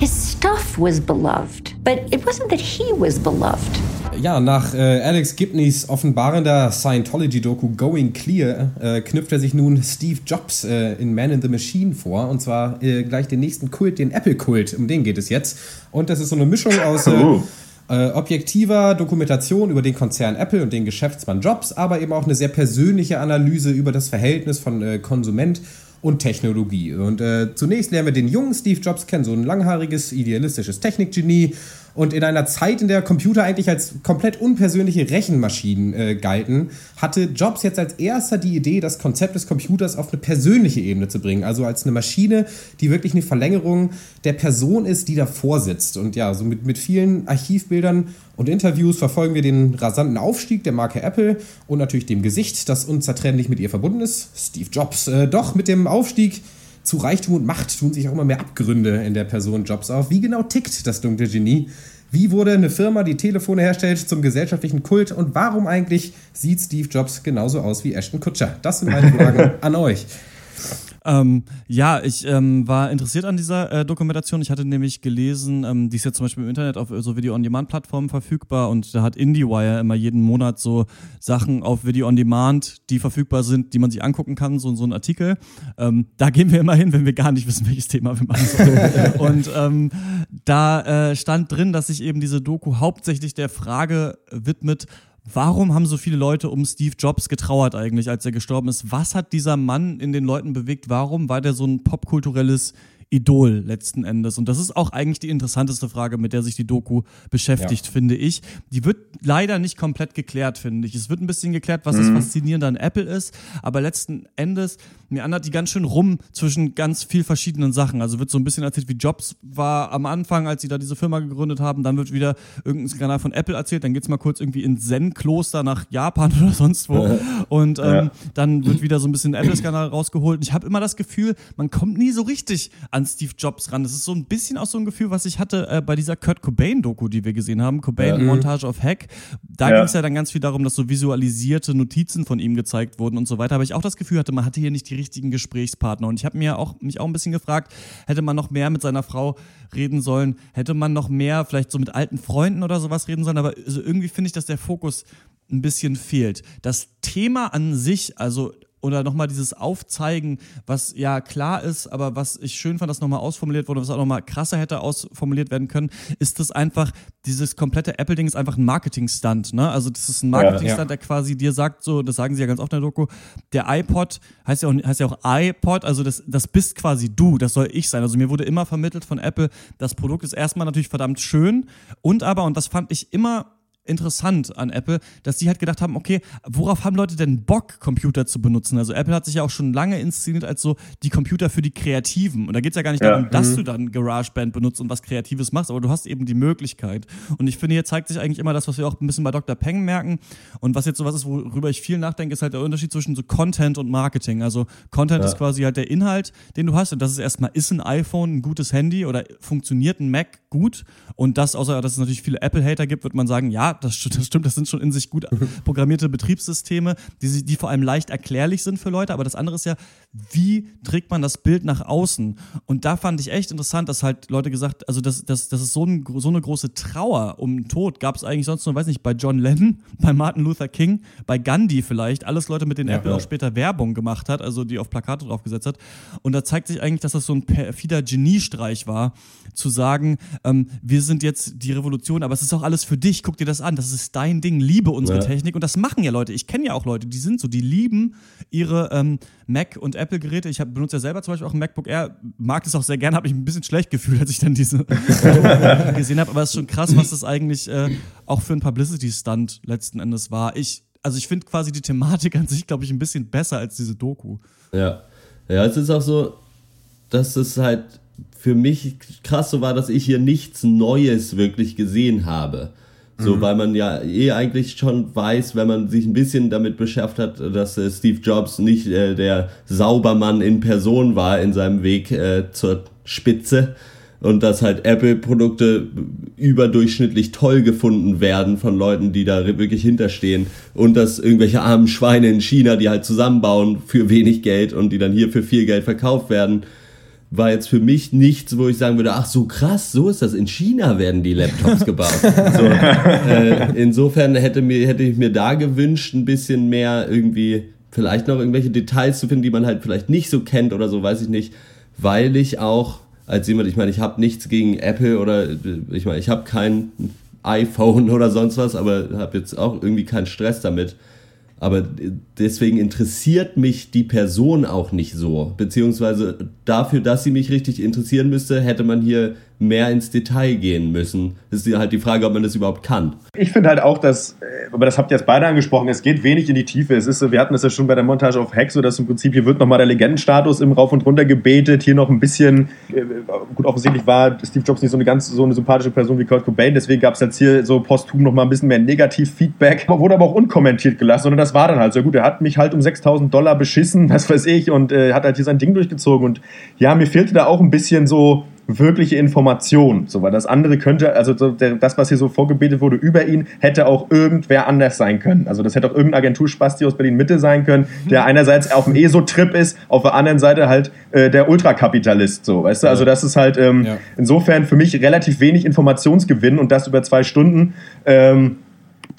His stuff was beloved, but it wasn't that he was beloved. Ja, nach äh, Alex Gibneys offenbarender Scientology-Doku Going Clear äh, knüpft er sich nun Steve Jobs äh, in Man in the Machine vor. Und zwar äh, gleich den nächsten Kult, den Apple-Kult. Um den geht es jetzt. Und das ist so eine Mischung aus äh, Oh. äh, objektiver Dokumentation über den Konzern Apple und den Geschäftsmann Jobs, aber eben auch eine sehr persönliche Analyse über das Verhältnis von äh, Konsument und Technologie. Und äh, zunächst lernen wir den jungen Steve Jobs kennen, so ein langhaariges, idealistisches Technikgenie. Und in einer Zeit, in der Computer eigentlich als komplett unpersönliche Rechenmaschinen äh, galten, hatte Jobs jetzt als erster die Idee, das Konzept des Computers auf eine persönliche Ebene zu bringen. Also als eine Maschine, die wirklich eine Verlängerung der Person ist, die davor sitzt. Und ja, so mit, mit vielen Archivbildern und Interviews verfolgen wir den rasanten Aufstieg der Marke Apple und natürlich dem Gesicht, das unzertrennlich mit ihr verbunden ist, Steve Jobs. Äh, doch mit dem Aufstieg zu Reichtum und Macht tun sich auch immer mehr Abgründe in der Person Jobs auf. Wie genau tickt das dunkle Genie? Wie wurde eine Firma, die Telefone herstellt, zum gesellschaftlichen Kult? Und warum eigentlich sieht Steve Jobs genauso aus wie Ashton Kutscher? Das sind meine Fragen an euch. Ähm, ja, ich ähm, war interessiert an dieser äh, Dokumentation. Ich hatte nämlich gelesen, ähm, die ist jetzt zum Beispiel im Internet auf äh, so Video-on-Demand-Plattformen verfügbar und da hat IndieWire immer jeden Monat so Sachen auf Video-on-Demand, die verfügbar sind, die man sich angucken kann, so, so ein Artikel. Ähm, da gehen wir immer hin, wenn wir gar nicht wissen, welches Thema wir machen sollen. und ähm, da äh, stand drin, dass sich eben diese Doku hauptsächlich der Frage widmet, Warum haben so viele Leute um Steve Jobs getrauert eigentlich, als er gestorben ist? Was hat dieser Mann in den Leuten bewegt? Warum war der so ein popkulturelles Idol letzten Endes? Und das ist auch eigentlich die interessanteste Frage, mit der sich die Doku beschäftigt, Ja. finde ich. Die wird leider nicht komplett geklärt, finde ich. Es wird ein bisschen geklärt, was das Mhm. Faszinierende an Apple ist, aber letzten Endes, mir andert die ganz schön rum zwischen ganz viel verschiedenen Sachen. Also wird so ein bisschen erzählt, wie Jobs war am Anfang, als sie da diese Firma gegründet haben. Dann wird wieder irgendein Skandal von Apple erzählt. Dann geht's mal kurz irgendwie ins Zen-Kloster nach Japan oder sonst wo. Und ähm, Ja. dann wird wieder so ein bisschen Apple-Skandal rausgeholt. Und ich habe immer das Gefühl, man kommt nie so richtig an an Steve Jobs ran. Das ist so ein bisschen auch so ein Gefühl, was ich hatte äh, bei dieser Kurt Cobain-Doku, die wir gesehen haben. Cobain, Ja. Montage of Hack. Da Ja. ging es ja dann ganz viel darum, dass so visualisierte Notizen von ihm gezeigt wurden und so weiter. Aber ich auch das Gefühl hatte, man hatte hier nicht die richtigen Gesprächspartner. Und ich habe mir auch, mich auch ein bisschen gefragt, hätte man noch mehr mit seiner Frau reden sollen? Hätte man noch mehr vielleicht so mit alten Freunden oder sowas reden sollen? Aber also irgendwie finde ich, dass der Fokus ein bisschen fehlt. Das Thema an sich, also oder nochmal dieses Aufzeigen, was ja klar ist, aber was ich schön fand, dass nochmal ausformuliert wurde, was auch nochmal krasser hätte ausformuliert werden können, ist das einfach, dieses komplette Apple-Ding ist einfach ein Marketing-Stunt, ne? Also das ist ein Marketing-Stunt, Ja. der quasi dir sagt, so, das sagen sie ja ganz oft in der Doku, der iPod heißt ja auch, heißt ja auch iPod, also das, das bist quasi du, das soll ich sein. Also mir wurde immer vermittelt von Apple, das Produkt ist erstmal natürlich verdammt schön und aber, und das fand ich immer interessant an Apple, dass die halt gedacht haben, okay, worauf haben Leute denn Bock, Computer zu benutzen? Also Apple hat sich ja auch schon lange inszeniert als so die Computer für die Kreativen. Und da geht es ja gar nicht Ja. darum, dass Mhm. du dann GarageBand benutzt und was Kreatives machst, aber du hast eben die Möglichkeit. Und ich finde, hier zeigt sich eigentlich immer das, was wir auch ein bisschen bei Dr. Peng merken. Und was jetzt so was ist, worüber ich viel nachdenke, ist halt der Unterschied zwischen so Content und Marketing. Also Content Ja. ist quasi halt der Inhalt, den du hast. Und das ist erstmal, ist ein iPhone ein gutes Handy oder funktioniert ein Mac gut? Und das, außer dass es natürlich viele Apple-Hater gibt, wird man sagen, ja, das, das stimmt, das sind schon in sich gut programmierte Betriebssysteme, die, die vor allem leicht erklärlich sind für Leute. Aber das andere ist ja, wie trägt man das Bild nach außen? Und da fand ich echt interessant, dass halt Leute gesagt, also das, das, das ist so, ein, so eine große Trauer um den Tod. Gab es eigentlich sonst nur, weiß nicht, bei John Lennon, bei Martin Luther King, bei Gandhi vielleicht, alles Leute, mit denen Ja, Apple ja. auch später Werbung gemacht hat, also die auf Plakate draufgesetzt hat. Und da zeigt sich eigentlich, dass das so ein perfider Geniestreich war, zu sagen, ähm, wir sind jetzt die Revolution, aber es ist auch alles für dich, guck dir das an, das ist dein Ding, liebe unsere Ja. Technik. Und das machen ja Leute. Ich kenne ja auch Leute, die sind so, die lieben ihre ähm, Mac- und Apple-Geräte. Ich hab, benutze ja selber zum Beispiel auch ein MacBook Air, mag es auch sehr gerne, habe mich ein bisschen schlecht gefühlt, als ich dann diese gesehen habe. Aber es ist schon krass, was das eigentlich äh, auch für ein Publicity-Stunt letzten Endes war. Ich, also ich finde quasi die Thematik an sich, glaube ich, ein bisschen besser als diese Doku. Ja. Ja, es ist auch so, dass es halt für mich krass so war, dass ich hier nichts Neues wirklich gesehen habe. So, Mhm. weil man ja eh eigentlich schon weiß, wenn man sich ein bisschen damit beschäftigt hat, dass äh, Steve Jobs nicht äh, der Saubermann in Person war in seinem Weg äh, zur Spitze und dass halt Apple-Produkte überdurchschnittlich toll gefunden werden von Leuten, die da wirklich hinterstehen und dass irgendwelche armen Schweine in China, die halt zusammenbauen für wenig Geld und die dann hier für viel Geld verkauft werden, war jetzt für mich nichts, wo ich sagen würde, ach so krass, so ist das. In China werden die Laptops gebaut. so, äh, insofern hätte, mir, hätte ich mir da gewünscht, ein bisschen mehr irgendwie, vielleicht noch irgendwelche Details zu finden, die man halt vielleicht nicht so kennt oder so, weiß ich nicht, weil ich auch als jemand, ich meine, ich habe nichts gegen Apple oder äh, ich meine, ich habe kein iPhone oder sonst was, aber habe jetzt auch irgendwie keinen Stress damit. Aber deswegen interessiert mich die Person auch nicht so. Beziehungsweise dafür, dass sie mich richtig interessieren müsste, hätte man hier mehr ins Detail gehen müssen. Das ist halt die Frage, ob man das überhaupt kann. Ich finde halt auch, dass, äh, aber das habt ihr jetzt beide angesprochen, es geht wenig in die Tiefe. Es ist so, wir hatten es ja schon bei der Montage auf so dass im Prinzip hier wird nochmal der Legendenstatus im Rauf und Runter gebetet. Hier noch ein bisschen, äh, gut, offensichtlich war Steve Jobs nicht so eine ganz so eine sympathische Person wie Kurt Cobain, deswegen gab es jetzt hier so posthum nochmal ein bisschen mehr Negativ-Feedback. Wurde aber auch unkommentiert gelassen, sondern das war dann halt so gut. Er mich halt um 6000 Dollar beschissen, was weiß ich, und äh, hat halt hier sein Ding durchgezogen. Und ja, mir fehlte da auch ein bisschen so wirkliche Information. So, weil das andere könnte, also das, was hier so vorgebetet wurde über ihn, hätte auch irgendwer anders sein können. Also das hätte auch irgendein Agenturspasti aus Berlin-Mitte sein können, der einerseits auf dem ESO-Trip ist, auf der anderen Seite halt äh, der Ultrakapitalist. So, weißt du? Also das ist halt ähm, insofern für mich relativ wenig Informationsgewinn und das über zwei Stunden ähm,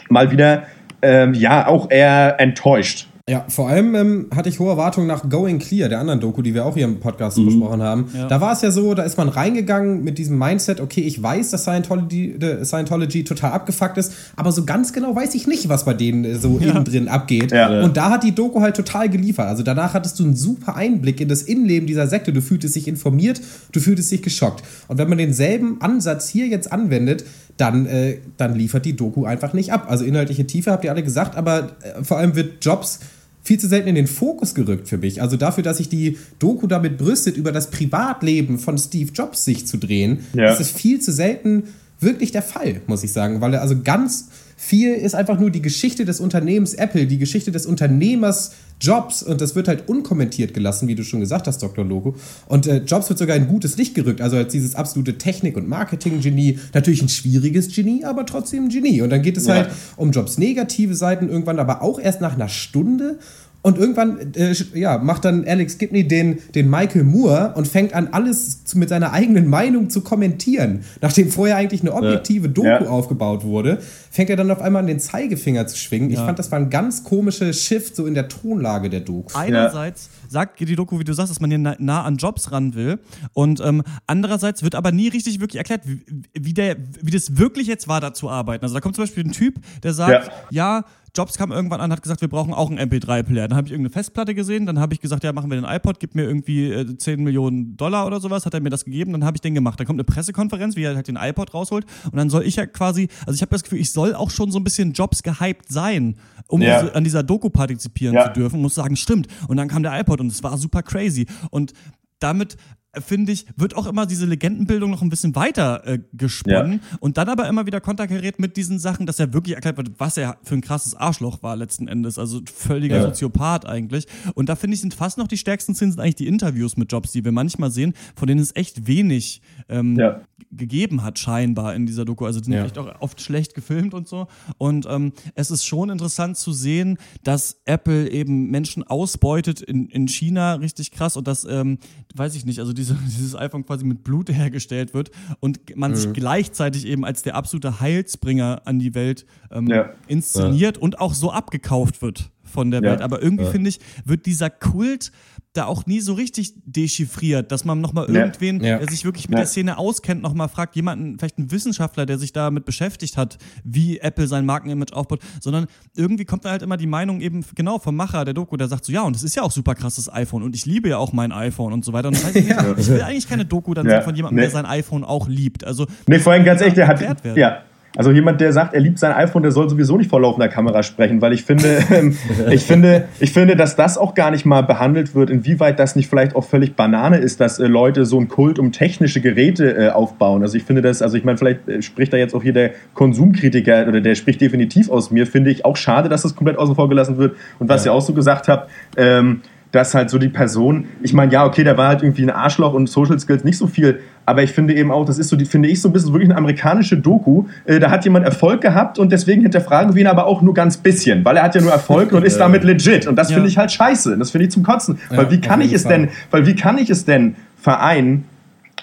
mal wieder ähm, ja auch eher enttäuscht. Ja, vor allem ähm, hatte ich hohe Erwartungen nach Going Clear, der anderen Doku, die wir auch hier im Podcast Mhm. besprochen haben. Ja. Da war es ja so, da ist man reingegangen mit diesem Mindset, okay, ich weiß, dass Scientology, äh, Scientology total abgefuckt ist, aber so ganz genau weiß ich nicht, was bei denen äh, so innen drin abgeht. Ja. Und da hat die Doku halt total geliefert. Also danach hattest du einen super Einblick in das Innenleben dieser Sekte. Du fühltest dich informiert, du fühltest dich geschockt. Und wenn man denselben Ansatz hier jetzt anwendet, dann, äh, dann liefert die Doku einfach nicht ab. Also inhaltliche Tiefe habt ihr alle gesagt, aber äh, vor allem wird Jobs viel zu selten in den Fokus gerückt für mich. Also dafür, dass sich die Doku damit brüstet, über das Privatleben von Steve Jobs sich zu drehen, Ja. ist es viel zu selten wirklich der Fall, muss ich sagen, weil er also ganz viel ist einfach nur die Geschichte des Unternehmens Apple, die Geschichte des Unternehmers Jobs und das wird halt unkommentiert gelassen, wie du schon gesagt hast, Dr. Logo. Und äh, Jobs wird sogar in gutes Licht gerückt, also als dieses absolute Technik- und Marketing-Genie. Natürlich ein schwieriges Genie, aber trotzdem ein Genie. Und dann geht es ja. halt um Jobs negative Seiten irgendwann, aber auch erst nach einer Stunde. Und irgendwann äh, ja, macht dann Alex Gibney den, den Michael Moore und fängt an, alles zu, mit seiner eigenen Meinung zu kommentieren. Nachdem vorher eigentlich eine objektive Doku ja. aufgebaut wurde, fängt er dann auf einmal an den Zeigefinger zu schwingen. Ja. Ich fand, das war ein ganz komisches Shift so in der Tonlage der Doku. Einerseits sagt die Doku, wie du sagst, dass man hier nah, nah an Jobs ran will. Und ähm, andererseits wird aber nie richtig wirklich erklärt, wie, wie, der, wie das wirklich jetzt war, da zu arbeiten. Also da kommt zum Beispiel ein Typ, der sagt, ja, Jobs kam irgendwann an, hat gesagt, wir brauchen auch einen MP3-Player. Dann habe ich irgendeine Festplatte gesehen, dann habe ich gesagt, ja, machen wir den iPod, gib mir irgendwie äh, 10 Millionen Dollar oder sowas, hat er mir das gegeben, dann habe ich den gemacht. Dann kommt eine Pressekonferenz, wie er halt den iPod rausholt und dann soll ich ja quasi, also ich habe das Gefühl, ich soll auch schon so ein bisschen Jobs gehypt sein, um ja. an dieser Doku partizipieren ja. zu dürfen, muss sagen, stimmt. Und dann kam der iPod und es war super crazy. Und damit finde ich, wird auch immer diese Legendenbildung noch ein bisschen weiter äh, gesponnen ja. und dann aber immer wieder konterkariert mit diesen Sachen, dass er wirklich erklärt wird, was er für ein krasses Arschloch war letzten Endes, also völliger ja. Soziopath eigentlich. Und da finde ich, sind fast noch die stärksten Szenen sind eigentlich die Interviews mit Jobs, die wir manchmal sehen, von denen es echt wenig ähm, ja. gegeben hat, scheinbar in dieser Doku. Also die sind echt auch oft schlecht gefilmt und so. Und ähm, es ist schon interessant zu sehen, dass Apple eben Menschen ausbeutet in, in China richtig krass und das, ähm, weiß ich nicht, also diese, dieses iPhone quasi mit Blut hergestellt wird und man mhm. sich gleichzeitig eben als der absolute Heilsbringer an die Welt ähm, ja. inszeniert ja. und auch so abgekauft wird von der ja. Welt. Aber irgendwie finde ich, wird dieser Kult da auch nie so richtig dechiffriert, dass man nochmal irgendwen, ja. der sich wirklich mit ja. der Szene auskennt, nochmal fragt, jemanden, vielleicht einen Wissenschaftler, der sich damit beschäftigt hat, wie Apple sein Markenimage aufbaut, sondern irgendwie kommt da halt immer die Meinung eben genau vom Macher der Doku, der sagt so, ja, und das ist ja auch super krasses iPhone und ich liebe ja auch mein iPhone und so weiter. Und das heißt, ich will eigentlich keine Doku dann von jemandem, nee. der sein iPhone auch liebt. Also, nee, vor allem ganz echt, der hat, ja, also jemand, der sagt, er liebt sein iPhone, der soll sowieso nicht vor laufender Kamera sprechen, weil ich finde, ähm, ich finde, ich finde, dass das auch gar nicht mal behandelt wird, inwieweit das nicht vielleicht auch völlig Banane ist, dass äh, Leute so einen Kult um technische Geräte äh, aufbauen. Also ich finde das, also ich meine, vielleicht äh, spricht da jetzt auch hier der Konsumkritiker oder der spricht definitiv aus mir, finde ich auch schade, dass das komplett außen vor gelassen wird. Und was ja. ihr auch so gesagt habt, ähm, dass halt so die Person, ich meine, ja, okay, der war halt irgendwie ein Arschloch und Social Skills nicht so viel, aber ich finde eben auch, das ist so, die, finde ich, so ein bisschen wirklich eine amerikanische Doku. Äh, da hat jemand Erfolg gehabt und deswegen hinterfragen wir ihn aber auch nur ganz bisschen, weil er hat ja nur Erfolg und ist damit legit. Und das ja. finde ich halt scheiße. Das finde ich zum Kotzen. Ja, weil wie kann ich es Fall. denn, weil wie kann ich es denn vereinen,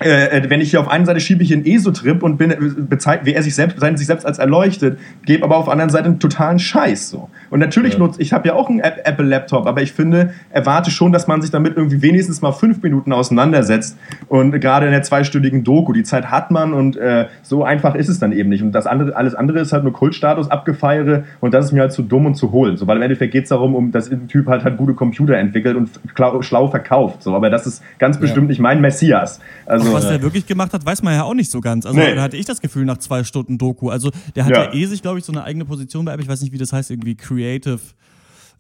äh, äh, wenn ich hier auf einer Seite schiebe ich einen ESO-Trip und bin, bezeichne, wie er sich selbst, sich selbst als erleuchtet, gebe aber auf der anderen Seite einen totalen Scheiß. So. Und natürlich ja. nutze ich habe ja auch einen Apple-Laptop, aber ich finde, erwarte schon, dass man sich damit irgendwie wenigstens mal fünf Minuten auseinandersetzt. Und gerade in der zweistündigen Doku, die Zeit hat man und äh, so einfach ist es dann eben nicht. Und das andere, alles andere ist halt nur Kultstatus, Abgefeiere und das ist mir halt zu dumm und zu holen. So, weil im Endeffekt geht es darum, um, dass ein Typ halt, halt gute Computer entwickelt und schlau verkauft. So, aber das ist ganz bestimmt ja. nicht mein Messias. Also, also, was der wirklich gemacht hat, weiß man ja auch nicht so ganz. Also nee. da hatte ich das Gefühl nach zwei Stunden Doku. Also der hat ja, ja eh sich, glaube ich, so eine eigene Position bei. Ich weiß nicht, wie das heißt, irgendwie Creative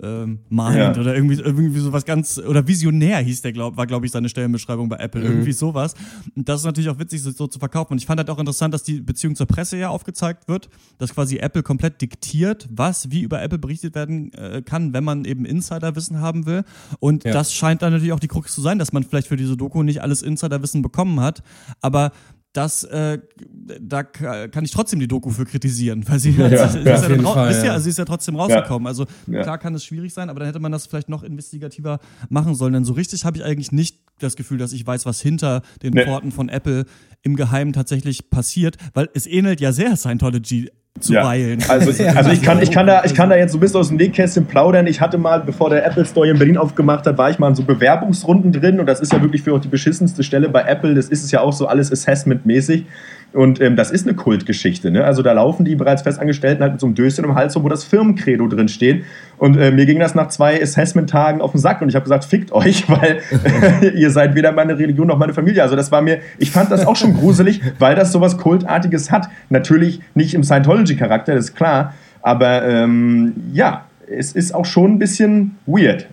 ähm, Mind ja. oder irgendwie, irgendwie sowas ganz, oder Visionär hieß der, glaub, war, glaube ich, seine Stellenbeschreibung bei Apple, mhm. irgendwie sowas. Und das ist natürlich auch witzig, so zu verkaufen. Und ich fand halt auch interessant, dass die Beziehung zur Presse ja aufgezeigt wird, dass quasi Apple komplett diktiert, was wie über Apple berichtet werden äh, kann, wenn man eben Insiderwissen haben will. Und ja. das scheint dann natürlich auch die Krux zu sein, dass man vielleicht für diese Doku nicht alles Insiderwissen bekommen hat. Aber das, äh, da kann ich trotzdem die Doku für kritisieren, weil sie, ja, ja, sie, ja, ist, ja Fall, ist, ja, also sie ist ja trotzdem rausgekommen. Also klar kann es schwierig sein, aber dann hätte man das vielleicht noch investigativer machen sollen. Denn so richtig habe ich eigentlich nicht das Gefühl, dass ich weiß, was hinter den nee. Porten von Apple im Geheimen tatsächlich passiert, weil es ähnelt ja sehr Scientology zuweilen. Ja. Also, also ich, kann, ich, kann da, ich kann da jetzt so ein bisschen aus dem Nähkästchen plaudern. Ich hatte mal, bevor der Apple Store in Berlin aufgemacht hat, war ich mal in so Bewerbungsrunden drin und das ist ja wirklich für auch die beschissenste Stelle bei Apple. Das ist es ja auch so alles Assessment-mäßig. Und ähm, das ist eine Kultgeschichte. Ne? Also da laufen die bereits Festangestellten halt mit so einem Döschen im Hals, wo das Firmencredo drin steht. Und äh, mir ging das nach zwei Assessment-Tagen auf den Sack und ich habe gesagt, fickt euch, weil ihr seid weder meine Religion noch meine Familie. Also das war mir, ich fand das auch schon gruselig, weil das sowas Kultartiges hat. Natürlich nicht im Scientology-Charakter, das ist klar. Aber ähm, ja, es ist auch schon ein bisschen weird.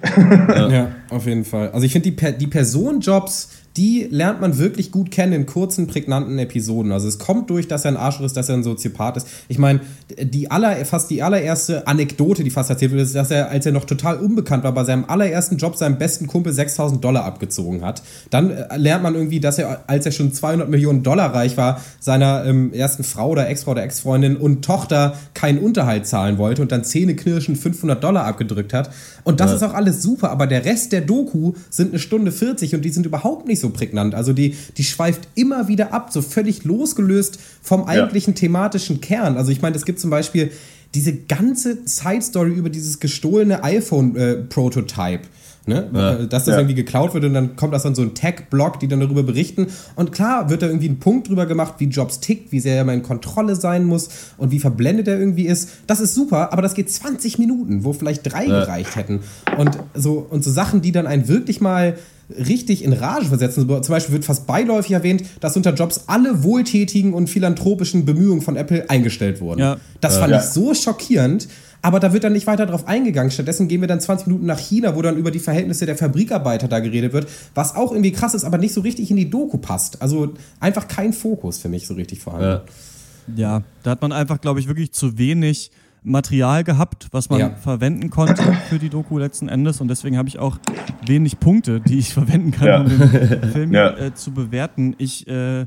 ja, auf jeden Fall. Also ich finde die, die Person Jobs die lernt man wirklich gut kennen in kurzen, prägnanten Episoden. Also es kommt durch, dass er ein Arschloch ist, dass er ein Soziopath ist. Ich meine, die aller, fast die allererste Anekdote, die fast erzählt wird, ist, dass er, als er noch total unbekannt war, bei seinem allerersten Job seinem besten Kumpel 6000 Dollar abgezogen hat. Dann äh, lernt man irgendwie, dass er, als er schon 200 Millionen Dollar reich war, seiner ähm, ersten Frau oder Ex-Frau oder Ex-Freundin und Tochter keinen Unterhalt zahlen wollte und dann zähneknirschen 500 Dollar abgedrückt hat. Und das ja. ist auch alles super, aber der Rest der Doku sind eine Stunde 40 und die sind überhaupt nicht so prägnant. Also die, die schweift immer wieder ab, so völlig losgelöst vom eigentlichen ja. thematischen Kern. Also ich meine, es gibt zum Beispiel diese ganze Side-Story über dieses gestohlene iPhone-Prototype. Äh, Ne? Ja. Dass das ja. irgendwie geklaut wird und dann kommt das dann so ein Tech-Blog, die dann darüber berichten. Und klar wird da irgendwie ein Punkt drüber gemacht, wie Jobs tickt, wie sehr er mal in Kontrolle sein muss und wie verblendet er irgendwie ist. Das ist super, aber das geht 20 Minuten, wo vielleicht drei ja. gereicht hätten. Und so, und so Sachen, die dann einen wirklich mal richtig in Rage versetzen. Zum Beispiel wird fast beiläufig erwähnt, dass unter Jobs alle wohltätigen und philanthropischen Bemühungen von Apple eingestellt wurden. Ja. Das fand ja. ich so schockierend. Aber da wird dann nicht weiter drauf eingegangen. Stattdessen gehen wir dann 20 Minuten nach China, wo dann über die Verhältnisse der Fabrikarbeiter da geredet wird, was auch irgendwie krass ist, aber nicht so richtig in die Doku passt. Also einfach kein Fokus für mich so richtig vorhanden. Ja, ja da hat man einfach, glaube ich, wirklich zu wenig Material gehabt, was man ja. verwenden konnte für die Doku letzten Endes. Und deswegen habe ich auch wenig Punkte, die ich verwenden kann, ja. um den Film ja. äh, zu bewerten. Ich äh,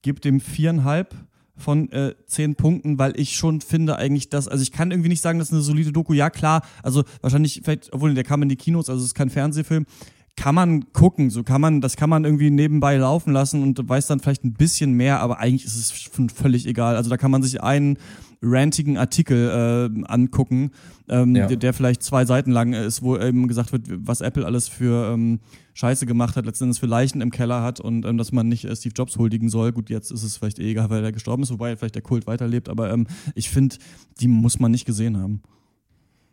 gebe dem viereinhalb von äh, zehn Punkten, weil ich schon finde eigentlich, dass, also ich kann irgendwie nicht sagen, das ist eine solide Doku. Ja, klar, also wahrscheinlich, vielleicht, obwohl der kam in die Kinos, also es ist kein Fernsehfilm, kann man gucken, so kann man, das kann man irgendwie nebenbei laufen lassen und weiß dann vielleicht ein bisschen mehr, aber eigentlich ist es schon völlig egal. Also da kann man sich einen rantigen Artikel äh, angucken, ähm, ja. der, der, vielleicht zwei Seiten lang ist, wo eben gesagt wird, was Apple alles für ähm, Scheiße gemacht hat, letztendlich für Leichen im Keller hat und ähm, dass man nicht äh, Steve Jobs huldigen soll. Gut, jetzt ist es vielleicht eh egal, weil er gestorben ist, wobei vielleicht der Kult weiterlebt, aber ähm, ich finde, die muss man nicht gesehen haben.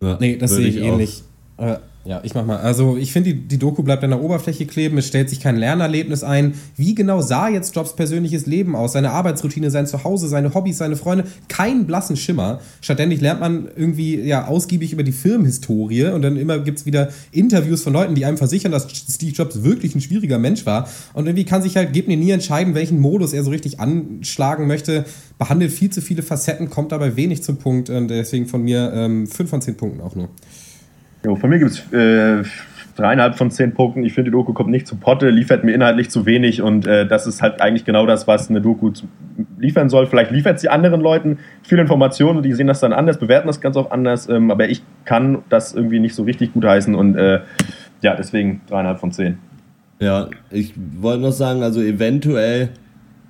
Ja, nee, das sehe ich ähnlich. Äh, ja, ich mach mal. Also, ich finde, die, die Doku bleibt an der Oberfläche kleben. Es stellt sich kein Lernerlebnis ein. Wie genau sah jetzt Jobs persönliches Leben aus? Seine Arbeitsroutine, sein Zuhause, seine Hobbys, seine Freunde? Keinen blassen Schimmer. Stattdessen lernt man irgendwie ja ausgiebig über die Firmenhistorie und dann immer gibt es wieder Interviews von Leuten, die einem versichern, dass Steve Jobs wirklich ein schwieriger Mensch war. Und irgendwie kann sich halt Gebni nie entscheiden, welchen Modus er so richtig anschlagen möchte. Behandelt viel zu viele Facetten, kommt dabei wenig zum Punkt. Und deswegen von mir ähm, 5 von 10 Punkten auch nur. Jo, von mir gibt es äh, dreieinhalb von zehn Punkten. Ich finde, die Doku kommt nicht zu Potte, liefert mir inhaltlich zu wenig und äh, das ist halt eigentlich genau das, was eine Doku liefern soll. Vielleicht liefert sie anderen Leuten viele Informationen, die sehen das dann anders, bewerten das ganz auch anders, ähm, aber ich kann das irgendwie nicht so richtig gut heißen und äh, ja, deswegen dreieinhalb von zehn. Ja, ich wollte noch sagen, also eventuell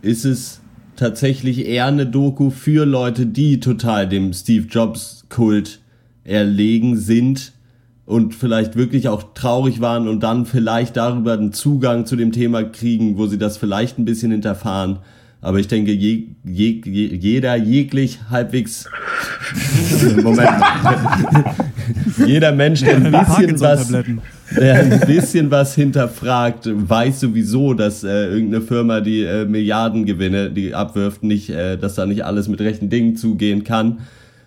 ist es tatsächlich eher eine Doku für Leute, die total dem Steve Jobs Kult erlegen sind und vielleicht wirklich auch traurig waren und dann vielleicht darüber einen Zugang zu dem Thema kriegen, wo sie das vielleicht ein bisschen hinterfahren. Aber ich denke, je, je, jeder jeglich halbwegs Moment. jeder Mensch, der ein bisschen was, der ein bisschen was hinterfragt, weiß sowieso, dass äh, irgendeine Firma die äh, Milliardengewinne, die abwirft, nicht, äh, dass da nicht alles mit rechten Dingen zugehen kann.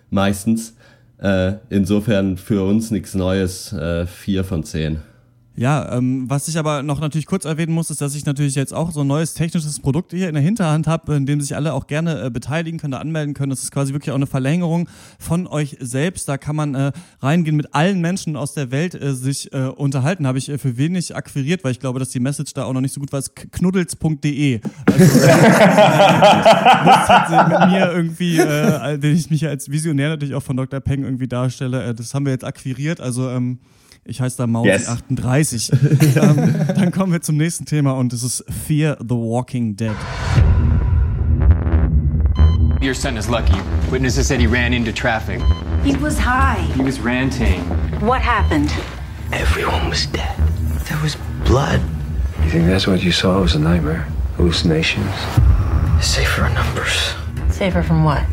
Meistens. Äh, insofern für uns nichts Neues, äh, vier von zehn. Ja, ähm, was ich aber noch natürlich kurz erwähnen muss, ist, dass ich natürlich jetzt auch so ein neues technisches Produkt hier in der Hinterhand habe, in dem sich alle auch gerne äh, beteiligen können, da anmelden können. Das ist quasi wirklich auch eine Verlängerung von euch selbst. Da kann man äh, reingehen, mit allen Menschen aus der Welt äh, sich äh, unterhalten. Habe ich äh, für wenig akquiriert, weil ich glaube, dass die Message da auch noch nicht so gut war. Ist knuddels.de. Also, äh, halt mit mir irgendwie, äh, den ich mich als Visionär natürlich auch von Dr. Peng irgendwie darstelle. Äh, das haben wir jetzt akquiriert. Also ähm, ich heiße da Mausi38. Yes. ähm, dann kommen wir zum nächsten Thema und es ist Fear the Walking Dead. Your son is lucky. Witnesses said he ran into traffic. He was high. He was ranting. What happened? Everyone was dead. There was blood. You think that's what you saw? It was a nightmare? Hallucinations? Safer numbers. Safer from what?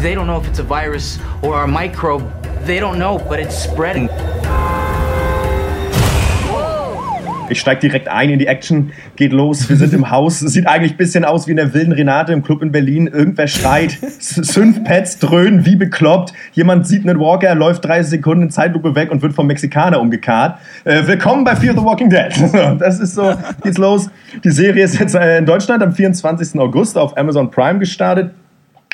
They don't know if it's a virus or a microbe They don't know, but it's spreading. Ich steige direkt ein in die Action, geht los, wir sind im Haus. Sieht eigentlich ein bisschen aus wie in der wilden Renate im Club in Berlin. Irgendwer schreit, fünf Pets dröhnen wie bekloppt. Jemand sieht einen Walker, läuft 30 Sekunden in Zeitlupe weg und wird vom Mexikaner umgekarrt. Äh, willkommen bei Fear the Walking Dead. Das ist so, geht's los. Die Serie ist jetzt äh, in Deutschland am 24. August auf Amazon Prime gestartet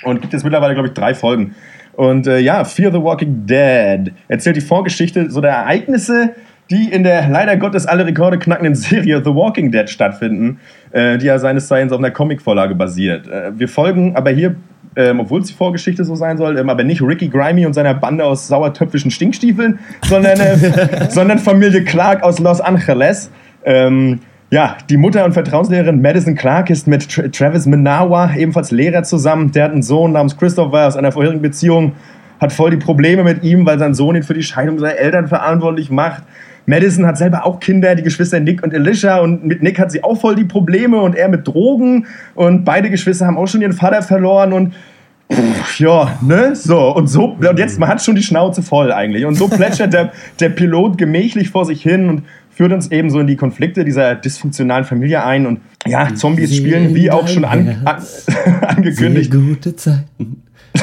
und gibt jetzt mittlerweile, glaube ich, drei Folgen. Und äh, ja, Fear the Walking Dead erzählt die Vorgeschichte so der Ereignisse, die in der leider Gottes alle Rekorde knackenden Serie The Walking Dead stattfinden, äh, die ja seines Zeichens auf einer Comicvorlage basiert. Äh, wir folgen aber hier, ähm, obwohl es die Vorgeschichte so sein soll, ähm, aber nicht Ricky Grimy und seiner Bande aus sauertöpfischen Stinkstiefeln, sondern, äh, sondern Familie Clark aus Los Angeles. Ähm, ja, die Mutter und Vertrauenslehrerin Madison Clark ist mit Tra Travis Menawa, ebenfalls Lehrer, zusammen. Der hat einen Sohn namens Christopher aus einer vorherigen Beziehung, hat voll die Probleme mit ihm, weil sein Sohn ihn für die Scheidung seiner Eltern verantwortlich macht. Madison hat selber auch Kinder, die Geschwister Nick und Alicia. Und mit Nick hat sie auch voll die Probleme und er mit Drogen. Und beide Geschwister haben auch schon ihren Vater verloren. Und pff, ja, ne? So, und so, und jetzt, man hat schon die Schnauze voll eigentlich. Und so plätschert der, der Pilot gemächlich vor sich hin und führt uns eben so in die Konflikte dieser dysfunktionalen Familie ein. Und ja, Zombies spielen, wie auch schon an, an, angekündigt. Sehr gute Zeiten.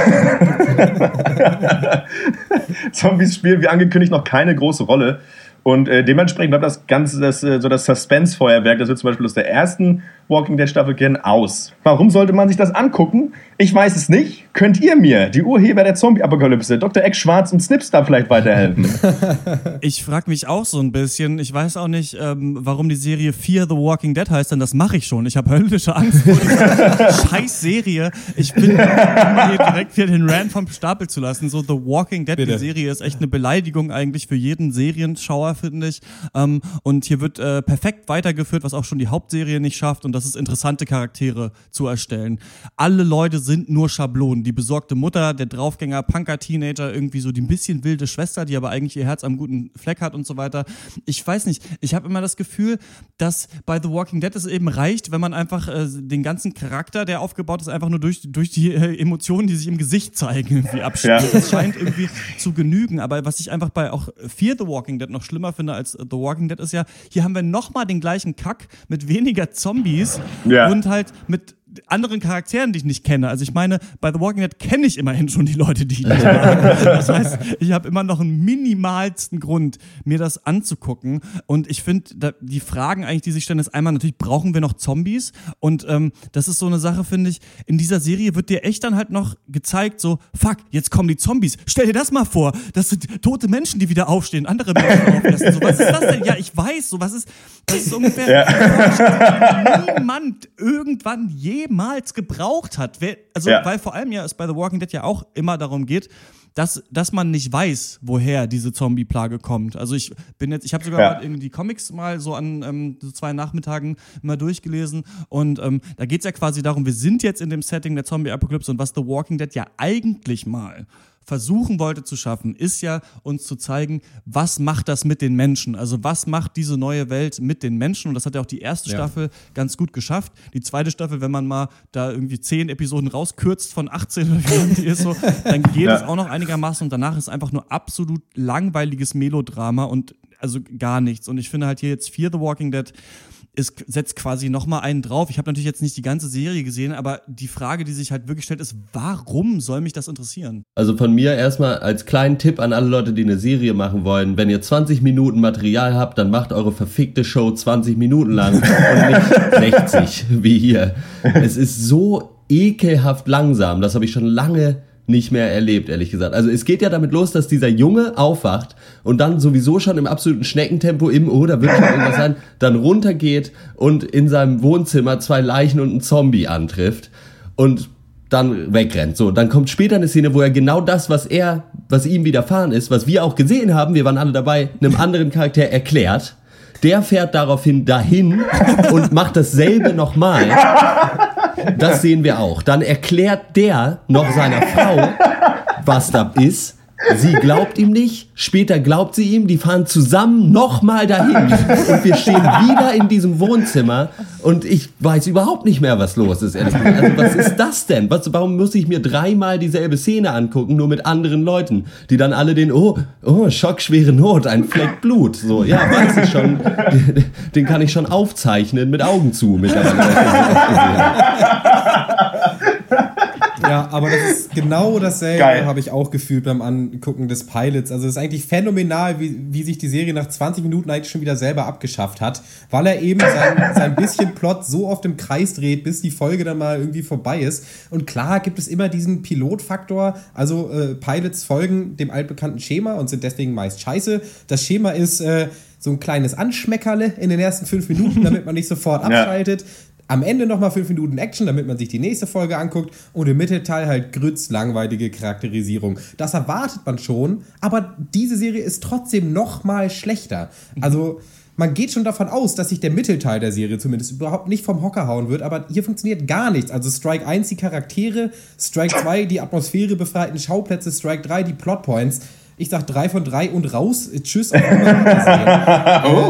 Zombies spielen, wie angekündigt, noch keine große Rolle. Und äh, dementsprechend bleibt das Ganze, das, äh, so das Suspense-Feuerwerk, das wir zum Beispiel aus der ersten Walking Dead Staffel kennen, aus. Warum sollte man sich das angucken? Ich weiß es nicht. Könnt ihr mir, die Urheber der Zombie-Apokalypse, Dr. Eck Schwarz und Snipstar vielleicht weiterhelfen? ich frage mich auch so ein bisschen. Ich weiß auch nicht, ähm, warum die Serie Fear the Walking Dead heißt, denn das mache ich schon. Ich habe höllische Angst vor dieser scheiß Serie. Ich bin um hier direkt hier den Rand vom Stapel zu lassen. So The Walking Dead, Bitte. die Serie ist echt eine Beleidigung eigentlich für jeden Serienschauer, finde ich. Ähm, und hier wird äh, perfekt weitergeführt, was auch schon die Hauptserie nicht schafft. Und das ist interessante Charaktere zu erstellen. Alle Leute sind nur Schablonen. Die besorgte Mutter, der Draufgänger, Punker-Teenager, irgendwie so die ein bisschen wilde Schwester, die aber eigentlich ihr Herz am guten Fleck hat und so weiter. Ich weiß nicht, ich habe immer das Gefühl, dass bei The Walking Dead es eben reicht, wenn man einfach äh, den ganzen Charakter, der aufgebaut ist, einfach nur durch, durch die äh, Emotionen, die sich im Gesicht zeigen, irgendwie abspielt. Ja. Das scheint irgendwie zu genügen. Aber was ich einfach bei auch Fear The Walking Dead noch schlimmer finde als The Walking Dead ist ja, hier haben wir nochmal den gleichen Kack mit weniger Zombies ja. und halt mit anderen Charakteren, die ich nicht kenne. Also ich meine, bei The Walking Dead kenne ich immerhin schon die Leute, die ich nicht mag. Das heißt, ich habe immer noch einen minimalsten Grund, mir das anzugucken. Und ich finde, die Fragen eigentlich, die sich stellen, ist einmal natürlich, brauchen wir noch Zombies? Und ähm, das ist so eine Sache, finde ich, in dieser Serie wird dir echt dann halt noch gezeigt, so, fuck, jetzt kommen die Zombies. Stell dir das mal vor. Das sind tote Menschen, die wieder aufstehen, andere Menschen auflassen. So, was ist das denn? Ja, ich weiß, so was ist, das ist ungefähr, ja. niemand irgendwann je jemals gebraucht hat. Also, ja. weil vor allem ja es bei The Walking Dead ja auch immer darum geht, dass, dass man nicht weiß, woher diese Zombie-Plage kommt. Also ich bin jetzt, ich habe sogar ja. mal die Comics mal so an ähm, so zwei Nachmittagen mal durchgelesen und ähm, da geht es ja quasi darum, wir sind jetzt in dem Setting der Zombie-Apokalypse und was The Walking Dead ja eigentlich mal versuchen wollte zu schaffen, ist ja uns zu zeigen, was macht das mit den Menschen? Also was macht diese neue Welt mit den Menschen? Und das hat ja auch die erste ja. Staffel ganz gut geschafft. Die zweite Staffel, wenn man mal da irgendwie zehn Episoden rauskürzt von 18 oder wie die ist so, dann geht ja. es auch noch einigermaßen und danach ist einfach nur absolut langweiliges Melodrama und also gar nichts. Und ich finde halt hier jetzt Fear the Walking Dead es setzt quasi nochmal einen drauf. Ich habe natürlich jetzt nicht die ganze Serie gesehen, aber die Frage, die sich halt wirklich stellt, ist, warum soll mich das interessieren? Also von mir erstmal als kleinen Tipp an alle Leute, die eine Serie machen wollen, wenn ihr 20 Minuten Material habt, dann macht eure verfickte Show 20 Minuten lang und nicht 60 wie hier. Es ist so ekelhaft langsam, das habe ich schon lange nicht mehr erlebt, ehrlich gesagt. Also es geht ja damit los, dass dieser Junge aufwacht und dann sowieso schon im absoluten Schneckentempo im, oh, da wird schon irgendwas sein, dann runtergeht und in seinem Wohnzimmer zwei Leichen und einen Zombie antrifft und dann wegrennt. So, dann kommt später eine Szene, wo er genau das, was er, was ihm widerfahren ist, was wir auch gesehen haben, wir waren alle dabei, einem anderen Charakter erklärt. Der fährt daraufhin dahin und macht dasselbe nochmal. Das sehen wir auch. Dann erklärt der noch seiner Frau, was da ist. Sie glaubt ihm nicht, später glaubt sie ihm, die fahren zusammen nochmal dahin und wir stehen wieder in diesem Wohnzimmer und ich weiß überhaupt nicht mehr, was los ist, ehrlich gesagt. Also was ist das denn? Was, warum muss ich mir dreimal dieselbe Szene angucken, nur mit anderen Leuten, die dann alle den, oh, oh, schockschwere Not, ein Fleck Blut, so, ja, weiß ich schon, den, kann ich schon aufzeichnen mit Augen zu mittlerweile. Ja, aber das ist genau dasselbe, habe ich auch gefühlt beim Angucken des Pilots. Also es ist eigentlich phänomenal, wie, wie sich die Serie nach 20 Minuten eigentlich schon wieder selber abgeschafft hat, weil er eben sein, sein bisschen Plot so oft im Kreis dreht, bis die Folge dann mal irgendwie vorbei ist. Und klar gibt es immer diesen Pilotfaktor, also äh, Pilots folgen dem altbekannten Schema und sind deswegen meist scheiße. Das Schema ist äh, so ein kleines Anschmeckerle in den ersten fünf Minuten, damit man nicht sofort abschaltet. Ja. Am Ende nochmal fünf Minuten Action, damit man sich die nächste Folge anguckt. Und im Mittelteil halt grütz langweilige Charakterisierung. Das erwartet man schon, aber diese Serie ist trotzdem nochmal schlechter. Also man geht schon davon aus, dass sich der Mittelteil der Serie zumindest überhaupt nicht vom Hocker hauen wird, aber hier funktioniert gar nichts. Also Strike 1 die Charaktere, Strike 2 die Atmosphäre befreiten Schauplätze, Strike 3 die Plotpoints. Ich sag 3 von 3 und raus. Tschüss. oh,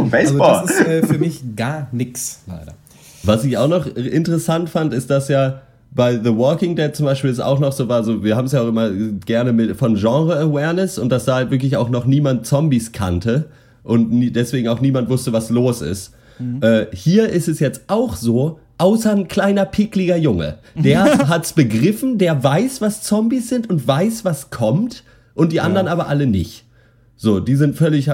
Baseball. Also das ist äh, für mich gar nichts, leider. Was ich auch noch interessant fand, ist, dass ja bei The Walking Dead zum Beispiel ist auch noch so war, so wir haben es ja auch immer gerne mit, von Genre-Awareness und dass da halt wirklich auch noch niemand Zombies kannte und nie, deswegen auch niemand wusste, was los ist. Mhm. Äh, hier ist es jetzt auch so, außer ein kleiner pickliger Junge. Der hat's begriffen, der weiß, was Zombies sind und weiß, was kommt und die anderen ja. aber alle nicht. So, die sind völlig,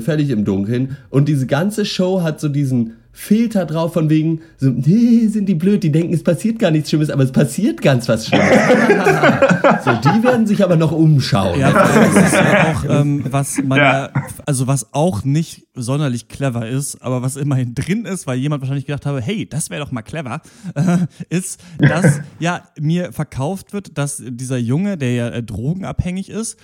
völlig im Dunkeln und diese ganze Show hat so diesen Filter drauf von wegen, so, nee, sind die blöd, die denken, es passiert gar nichts Schlimmes, aber es passiert ganz was Schlimmes. so, die werden sich aber noch umschauen. Ja, das ist ja auch, ähm, was man ja. also was auch nicht sonderlich clever ist, aber was immerhin drin ist, weil jemand wahrscheinlich gedacht habe, hey, das wäre doch mal clever, äh, ist, dass ja mir verkauft wird, dass dieser Junge, der ja äh, drogenabhängig ist,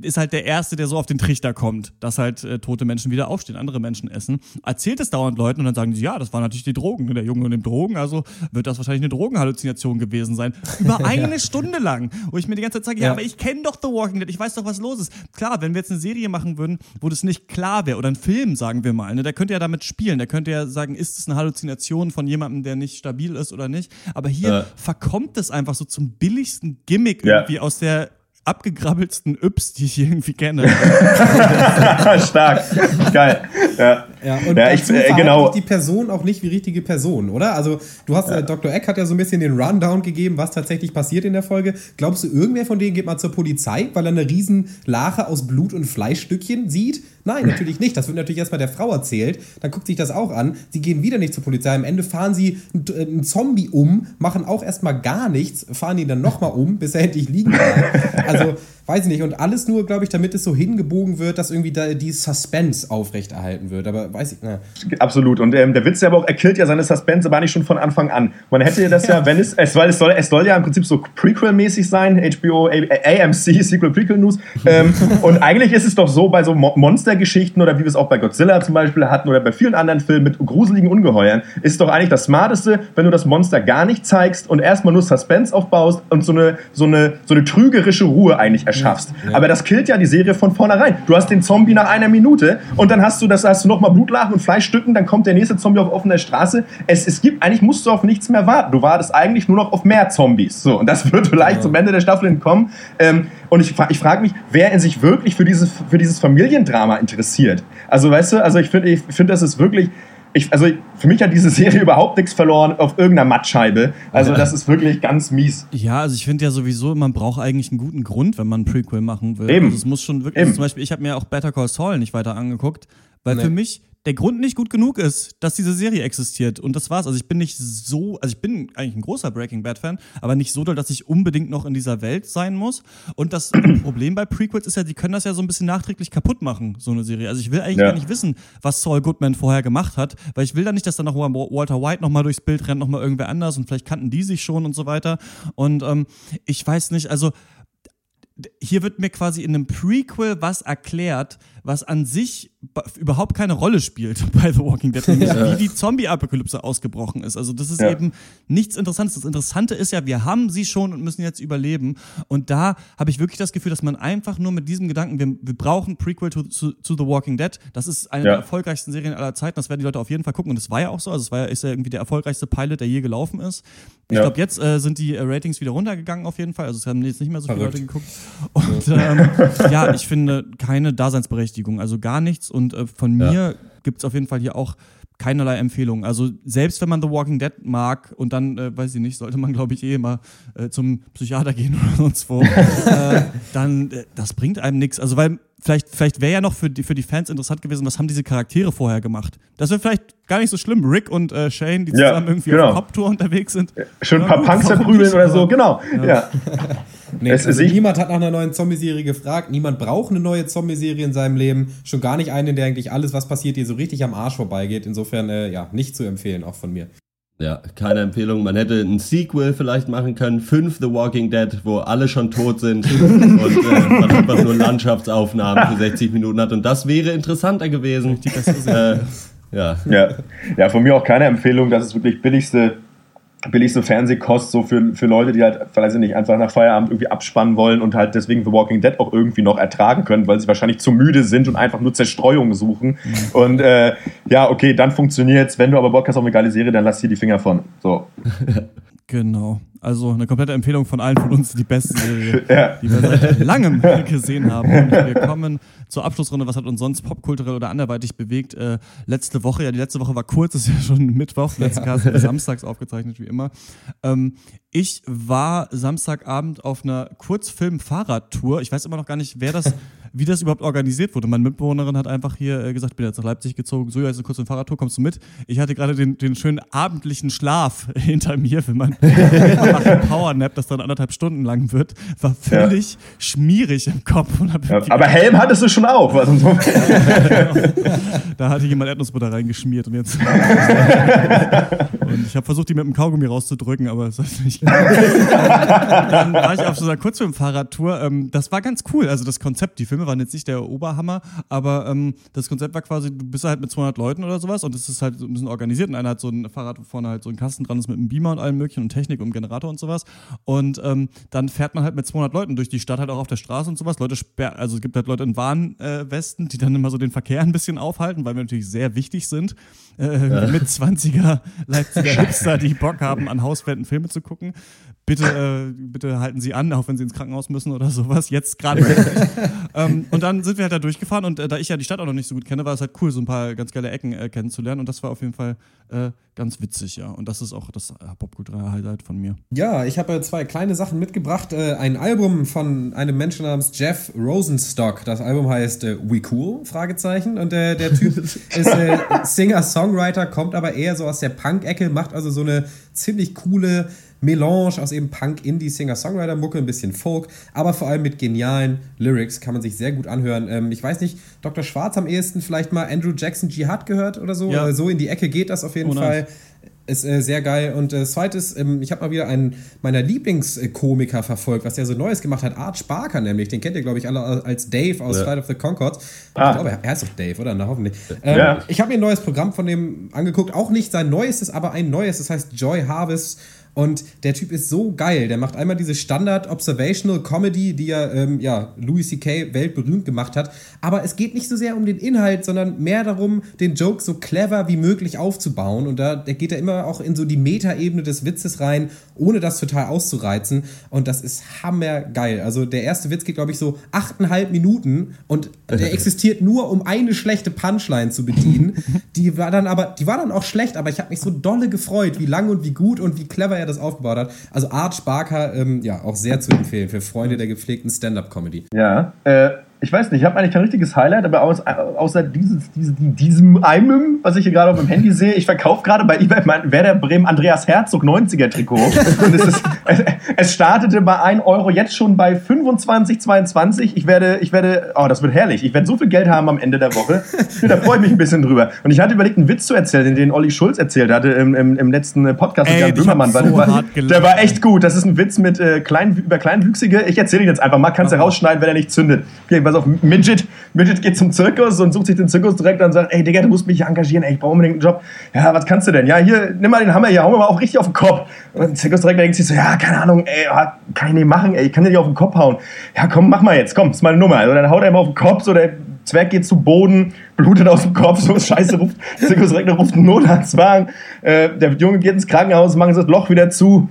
ist halt der Erste, der so auf den Trichter kommt, dass halt äh, tote Menschen wieder aufstehen, andere Menschen essen. Erzählt es dauernd Leuten und dann sagen sie, ja, das waren natürlich die Drogen, ne, der Junge nimmt Drogen, also wird das wahrscheinlich eine Drogenhalluzination gewesen sein. Über eine ja. Stunde lang, wo ich mir die ganze Zeit sage, ja, ja aber ich kenne doch The Walking Dead, ich weiß doch, was los ist. Klar, wenn wir jetzt eine Serie machen würden, wo das nicht klar wäre, oder einen Film, sagen wir mal, ne, der könnte ja damit spielen, der könnte ja sagen, ist es eine Halluzination von jemandem, der nicht stabil ist oder nicht. Aber hier äh. verkommt es einfach so zum billigsten Gimmick irgendwie aus der abgegrabbelsten Yps, die ich irgendwie kenne. Stark. Geil. Ja. Ja, und ja, ich, äh, genau. die Person auch nicht wie richtige Person, oder? Also, du hast, ja. äh, Dr. Eck hat ja so ein bisschen den Rundown gegeben, was tatsächlich passiert in der Folge. Glaubst du, irgendwer von denen geht mal zur Polizei, weil er eine riesen Lache aus Blut- und Fleischstückchen sieht? Nein, natürlich nicht. Das wird natürlich erstmal der Frau erzählt. Dann guckt sich das auch an. Sie gehen wieder nicht zur Polizei. Am Ende fahren sie einen Zombie um, machen auch erstmal gar nichts, fahren ihn dann nochmal um, bis er endlich liegen bleibt. Also, weiß ich nicht. Und alles nur, glaube ich, damit es so hingebogen wird, dass irgendwie da die Suspense aufrechterhalten wird. Aber weiß ich, na. Absolut. Und ähm, der Witz ist ja aber auch, er killt ja seine Suspense aber nicht schon von Anfang an. Man hätte ja das ja, wenn es, es, weil es soll, es soll ja im Prinzip so Prequel-mäßig sein, HBO, AMC, Sequel Prequel News. ähm, und eigentlich ist es doch so bei so Monstergeschichten oder wie wir es auch bei Godzilla zum Beispiel hatten oder bei vielen anderen Filmen mit gruseligen Ungeheuern, ist es doch eigentlich das Smarteste, wenn du das Monster gar nicht zeigst und erstmal nur Suspense aufbaust und so eine, so eine, so eine trügerische Ruhe eigentlich erschaffst schaffst. Ja. Aber das killt ja die Serie von vornherein. Du hast den Zombie nach einer Minute und dann hast du das, hast du nochmal Blutlachen und Fleischstücken, dann kommt der nächste Zombie auf offener Straße. Es, es gibt, eigentlich musst du auf nichts mehr warten. Du wartest eigentlich nur noch auf mehr Zombies. So, und das wird vielleicht ja. zum Ende der Staffel entkommen. Ähm, und ich, ich frage mich, wer in sich wirklich für dieses, für dieses Familiendrama interessiert. Also, weißt du, also ich finde, ich finde, das ist wirklich, ich, also für mich hat diese Serie überhaupt nichts verloren auf irgendeiner Mattscheibe. Also das ist wirklich ganz mies. Ja, also ich finde ja sowieso, man braucht eigentlich einen guten Grund, wenn man ein Prequel machen will. Eben. Also es muss schon wirklich, also zum Beispiel, ich habe mir auch Better Call Saul nicht weiter angeguckt, weil nee. für mich der Grund nicht gut genug ist, dass diese Serie existiert. Und das war's. Also ich bin nicht so, also ich bin eigentlich ein großer Breaking Bad Fan, aber nicht so doll, dass ich unbedingt noch in dieser Welt sein muss. Und das Problem bei Prequels ist ja, die können das ja so ein bisschen nachträglich kaputt machen, so eine Serie. Also ich will eigentlich ja. gar nicht wissen, was Saul Goodman vorher gemacht hat, weil ich will da nicht, dass dann noch Walter White nochmal durchs Bild rennt, nochmal irgendwer anders und vielleicht kannten die sich schon und so weiter. Und ähm, ich weiß nicht, also hier wird mir quasi in einem Prequel was erklärt, was an sich überhaupt keine Rolle spielt bei The Walking Dead, nämlich ja. wie die Zombie-Apokalypse ausgebrochen ist. Also das ist ja. eben nichts Interessantes. Das Interessante ist ja, wir haben sie schon und müssen jetzt überleben. Und da habe ich wirklich das Gefühl, dass man einfach nur mit diesem Gedanken, wir, wir brauchen Prequel to, to, to, The Walking Dead. Das ist eine ja. der erfolgreichsten Serien aller Zeiten. Das werden die Leute auf jeden Fall gucken. Und das war ja auch so. Also es war ja, ist ja irgendwie der erfolgreichste Pilot, der je gelaufen ist. Ich glaube, jetzt äh, sind die äh, Ratings wieder runtergegangen auf jeden Fall. Also es haben jetzt nicht mehr so viele Leute geguckt. Und ähm, ja, ich finde keine Daseinsberechtigung, also gar nichts. Und äh, von mir ja. gibt es auf jeden Fall hier auch keinerlei Empfehlungen. Also selbst wenn man The Walking Dead mag und dann, äh, weiß ich nicht, sollte man glaube ich eh mal äh, zum Psychiater gehen oder sonst wo, äh, dann äh, das bringt einem nichts. Also weil vielleicht, vielleicht wäre ja noch für die, für die Fans interessant gewesen, was haben diese Charaktere vorher gemacht. Das wäre vielleicht gar nicht so schlimm. Rick und äh, Shane, die zusammen ja, irgendwie genau. auf Kopftour unterwegs sind. Schön ein paar Punks verprügeln oder so, genau. Ja. ja. Nee, also niemand hat nach einer neuen Zombie-Serie gefragt. Niemand braucht eine neue Zombie-Serie in seinem Leben. Schon gar nicht eine, in der eigentlich alles, was passiert, dir so richtig am Arsch vorbeigeht. Insofern, äh, ja, nicht zu empfehlen, auch von mir. Ja, keine Empfehlung. Man hätte ein Sequel vielleicht machen können, 5 The Walking Dead, wo alle schon tot sind und äh, man einfach nur Landschaftsaufnahmen für 60 Minuten hat. Und das wäre interessanter gewesen. Die äh, ja. ja. Ja, von mir auch keine Empfehlung. Das ist wirklich billigste billigste Fernsehkost so für, für Leute, die halt, weiß ich nicht, einfach nach Feierabend irgendwie abspannen wollen und halt deswegen The Walking Dead auch irgendwie noch ertragen können, weil sie wahrscheinlich zu müde sind und einfach nur Zerstreuung suchen. Mhm. Und äh, ja, okay, dann funktioniert's. Wenn du aber Bock hast auf eine geile Serie, dann lass hier die Finger von. So. Genau. Also eine komplette Empfehlung von allen von uns, die beste Serie, ja. die wir seit langem gesehen haben. Und wir kommen zur Abschlussrunde. Was hat uns sonst popkulturell oder anderweitig bewegt? Äh, letzte Woche, ja, die letzte Woche war kurz, ist ja schon Mittwoch, letzte Cast samstags aufgezeichnet, wie immer. Ähm, ich war Samstagabend auf einer Kurzfilm-Fahrradtour. Ich weiß immer noch gar nicht, wer das wie das überhaupt organisiert wurde. Meine Mitbewohnerin hat einfach hier äh, gesagt, ich bin jetzt nach Leipzig gezogen, so, jetzt eine kurze Fahrradtour, kommst du mit? Ich hatte gerade den, den schönen abendlichen Schlaf hinter mir, wenn man Powernap, das dann anderthalb Stunden lang wird, war völlig ja. schmierig im Kopf. Ja, aber Helm hattest du schon auf. Also so. da hatte jemand Erdnussbutter reingeschmiert und jetzt. und ich habe versucht, die mit dem Kaugummi rauszudrücken, aber es hat nicht Dann war ich auf so einer Kurzfilm-Fahrradtour. Ähm, das war ganz cool. Also das Konzept, die Filme Filme waren jetzt nicht der Oberhammer, aber ähm, das Konzept war quasi, du bist halt mit 200 Leuten oder sowas und es ist halt so ein bisschen organisiert und einer hat so ein Fahrrad, wo vorne halt so ein Kasten dran ist mit einem Beamer und allem möglichen und Technik und Generator und sowas und ähm, dann fährt man halt mit 200 Leuten durch die Stadt halt auch auf der Straße und sowas. Leute sperren, also es gibt halt Leute in Warnwesten, die dann immer so den Verkehr ein bisschen aufhalten, weil wir natürlich sehr wichtig sind. Äh, ja. Mit 20er Leipziger Hipster, die Bock haben, an Hauswänden Filme zu gucken bitte, äh, bitte halten Sie an, auch wenn Sie ins Krankenhaus müssen oder sowas. Jetzt gerade. ähm, und dann sind wir halt da durchgefahren und äh, da ich ja die Stadt auch noch nicht so gut kenne, war es halt cool, so ein paar ganz geile Ecken äh, kennenzulernen. Und das war auf jeden Fall äh, ganz witzig, ja. Und das ist auch das äh, popkulturelle Highlight von mir. Ja, ich habe zwei kleine Sachen mitgebracht. Äh, ein Album von einem Menschen namens Jeff Rosenstock. Das Album heißt We Cool? Fragezeichen. Und der Typ ist Singer-Songwriter, kommt aber eher so aus der Punk-Ecke, macht also so eine ziemlich coole Melange aus eben Punk, Indie, Singer-Songwriter-Mucke, ein bisschen Folk, aber vor allem mit genialen Lyrics kann man sich sehr gut anhören. Ähm, ich weiß nicht, Dr. Schwarz am ehesten vielleicht mal Andrew Jackson Jihad gehört oder so. Ja. so in die Ecke geht das auf jeden oh, Fall. Nice. Ist äh, sehr geil. Und äh, zweites, ähm, ich habe mal wieder einen meiner Lieblingskomiker verfolgt, was der so Neues gemacht hat. Art Sparker nämlich. Den kennt ihr, glaube ich, alle als Dave aus ja. Flight of the Concords. Ah. Ich glaube, er heißt doch Dave, oder? Na, hoffentlich. Ähm, ja. Ich habe mir ein neues Programm von dem angeguckt. Auch nicht sein neuestes, aber ein neues. Das heißt Joy Harvest. Und der Typ ist so geil. Der macht einmal diese Standard-Observational Comedy, die ja, ähm, ja Louis C.K. weltberühmt gemacht hat. Aber es geht nicht so sehr um den Inhalt, sondern mehr darum, den Joke so clever wie möglich aufzubauen. Und da der geht er immer auch in so die Metaebene des Witzes rein, ohne das total auszureizen. Und das ist hammergeil. Also der erste Witz geht, glaube ich, so achteinhalb Minuten und der existiert nur, um eine schlechte Punchline zu bedienen. Die war dann aber, die war dann auch schlecht, aber ich habe mich so dolle gefreut, wie lang und wie gut und wie clever er das aufgebaut hat. Also Art Sparker, ähm, ja, auch sehr zu empfehlen für Freunde der gepflegten Stand-Up-Comedy. Ja, äh, ich weiß nicht, ich habe eigentlich kein richtiges Highlight, aber aus, außer dieses, dieses, diesem einem, was ich hier gerade auf dem Handy sehe, ich verkaufe gerade bei eBay mein Werder Bremen Andreas Herzog 90er Trikot. Und es ist, es, es startete bei 1 Euro, jetzt schon bei 25, 22. Ich werde, ich werde, oh, das wird herrlich. Ich werde so viel Geld haben am Ende der Woche. da freue ich mich ein bisschen drüber. Und ich hatte überlegt, einen Witz zu erzählen, den, den Olli Schulz erzählt hatte im, im, im letzten Podcast Ey, mit Jan Böhmermann. so der, war, der war echt gut. Das ist ein Witz mit äh, klein, über Kleinwüchsige. Ich erzähle ihn jetzt einfach mal. Kannst du rausschneiden, wenn er nicht zündet. Okay, pass auf. Midget, Midget geht zum Zirkus und sucht sich den Zirkus direkt und sagt, ey Digga, du musst mich hier engagieren. Ey, ich brauche unbedingt einen Job. Ja, was kannst du denn? Ja, hier, nimm mal den Hammer hier, hau mir mal auch richtig auf den Kopf. Und der Zirkusdirektor denkt sich so, ja, keine Ahnung, ey, ah, kann ich nicht machen, ey, ich kann dir nicht auf den Kopf hauen. Ja, komm, mach mal jetzt, komm, ist meine Nummer. Also dann haut er ihm auf den Kopf, so der Zwerg geht zu Boden, blutet aus dem Kopf, so scheiße, ruft, der Zirkusdirektor ruft einen Notarztwagen. Äh, der Junge geht ins Krankenhaus, machen das Loch wieder zu.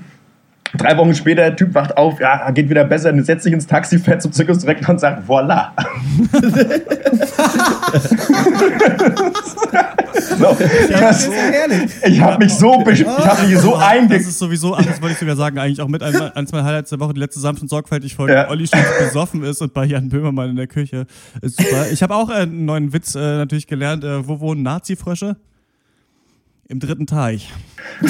Drei Wochen später, der Typ wacht auf, ja, geht wieder besser, setzt sich ins Taxi, fährt zum Zirkusdirektor und sagt, voila. so, das, ich habe mich so, ich hab mich so Das einge... ist sowieso, ach, das wollte ich sogar sagen, eigentlich auch mit einem, eins meiner Highlights der Woche, die letzte und sorgfältig Folge, Ja. Olli Schulz besoffen ist und bei Jan Böhmermann in der Küche. Ist super. Ich habe auch äh, einen neuen Witz äh, natürlich gelernt. Äh, wo wohnen Nazi-Frösche? Im dritten Teich.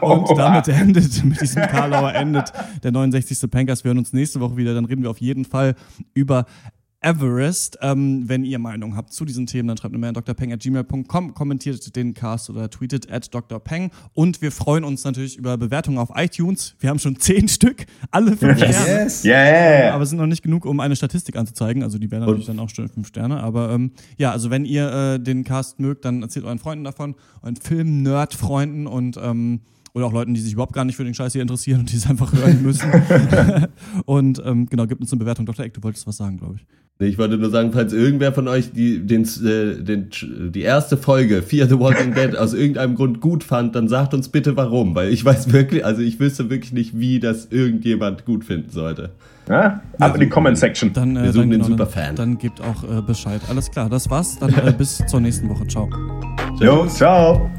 Und damit endet, mit diesem Karlauer endet der 69. Pankers. Wir hören uns nächste Woche wieder. Dann reden wir auf jeden Fall über Everest. Ähm, wenn ihr Meinung habt zu diesen Themen, dann schreibt eine Mail an drpeng.gmail.com, kommentiert den Cast oder tweetet at drpeng. Und wir freuen uns natürlich über Bewertungen auf iTunes. Wir haben schon zehn Stück, alle fünf Yes. Sterne. Yes. Yeah. Aber es sind noch nicht genug, um eine Statistik anzuzeigen. Also die wären natürlich dann auch schon fünf Sterne. Aber ähm, ja, also wenn ihr äh, den Cast mögt, dann erzählt euren Freunden davon, euren Film-Nerd-Freunden und ähm, oder auch Leuten, die sich überhaupt gar nicht für den Scheiß hier interessieren und die es einfach hören müssen. und ähm, genau, gibt uns eine Bewertung. Dr. Eck, du wolltest was sagen, glaube ich. Ich wollte nur sagen, falls irgendwer von euch die, den, äh, den, die erste Folge Fear the Walking Dead aus irgendeinem Grund gut fand, dann sagt uns bitte warum, weil ich weiß wirklich, also ich wüsste wirklich nicht, wie das irgendjemand gut finden sollte. Ja? Ab in die Comment-Section. Dann, äh, Wir suchen dann, den genau, Superfan. Dann, dann gebt auch äh, Bescheid. Alles klar, das war's. Dann äh, bis zur nächsten Woche. Ciao. Jo, ciao.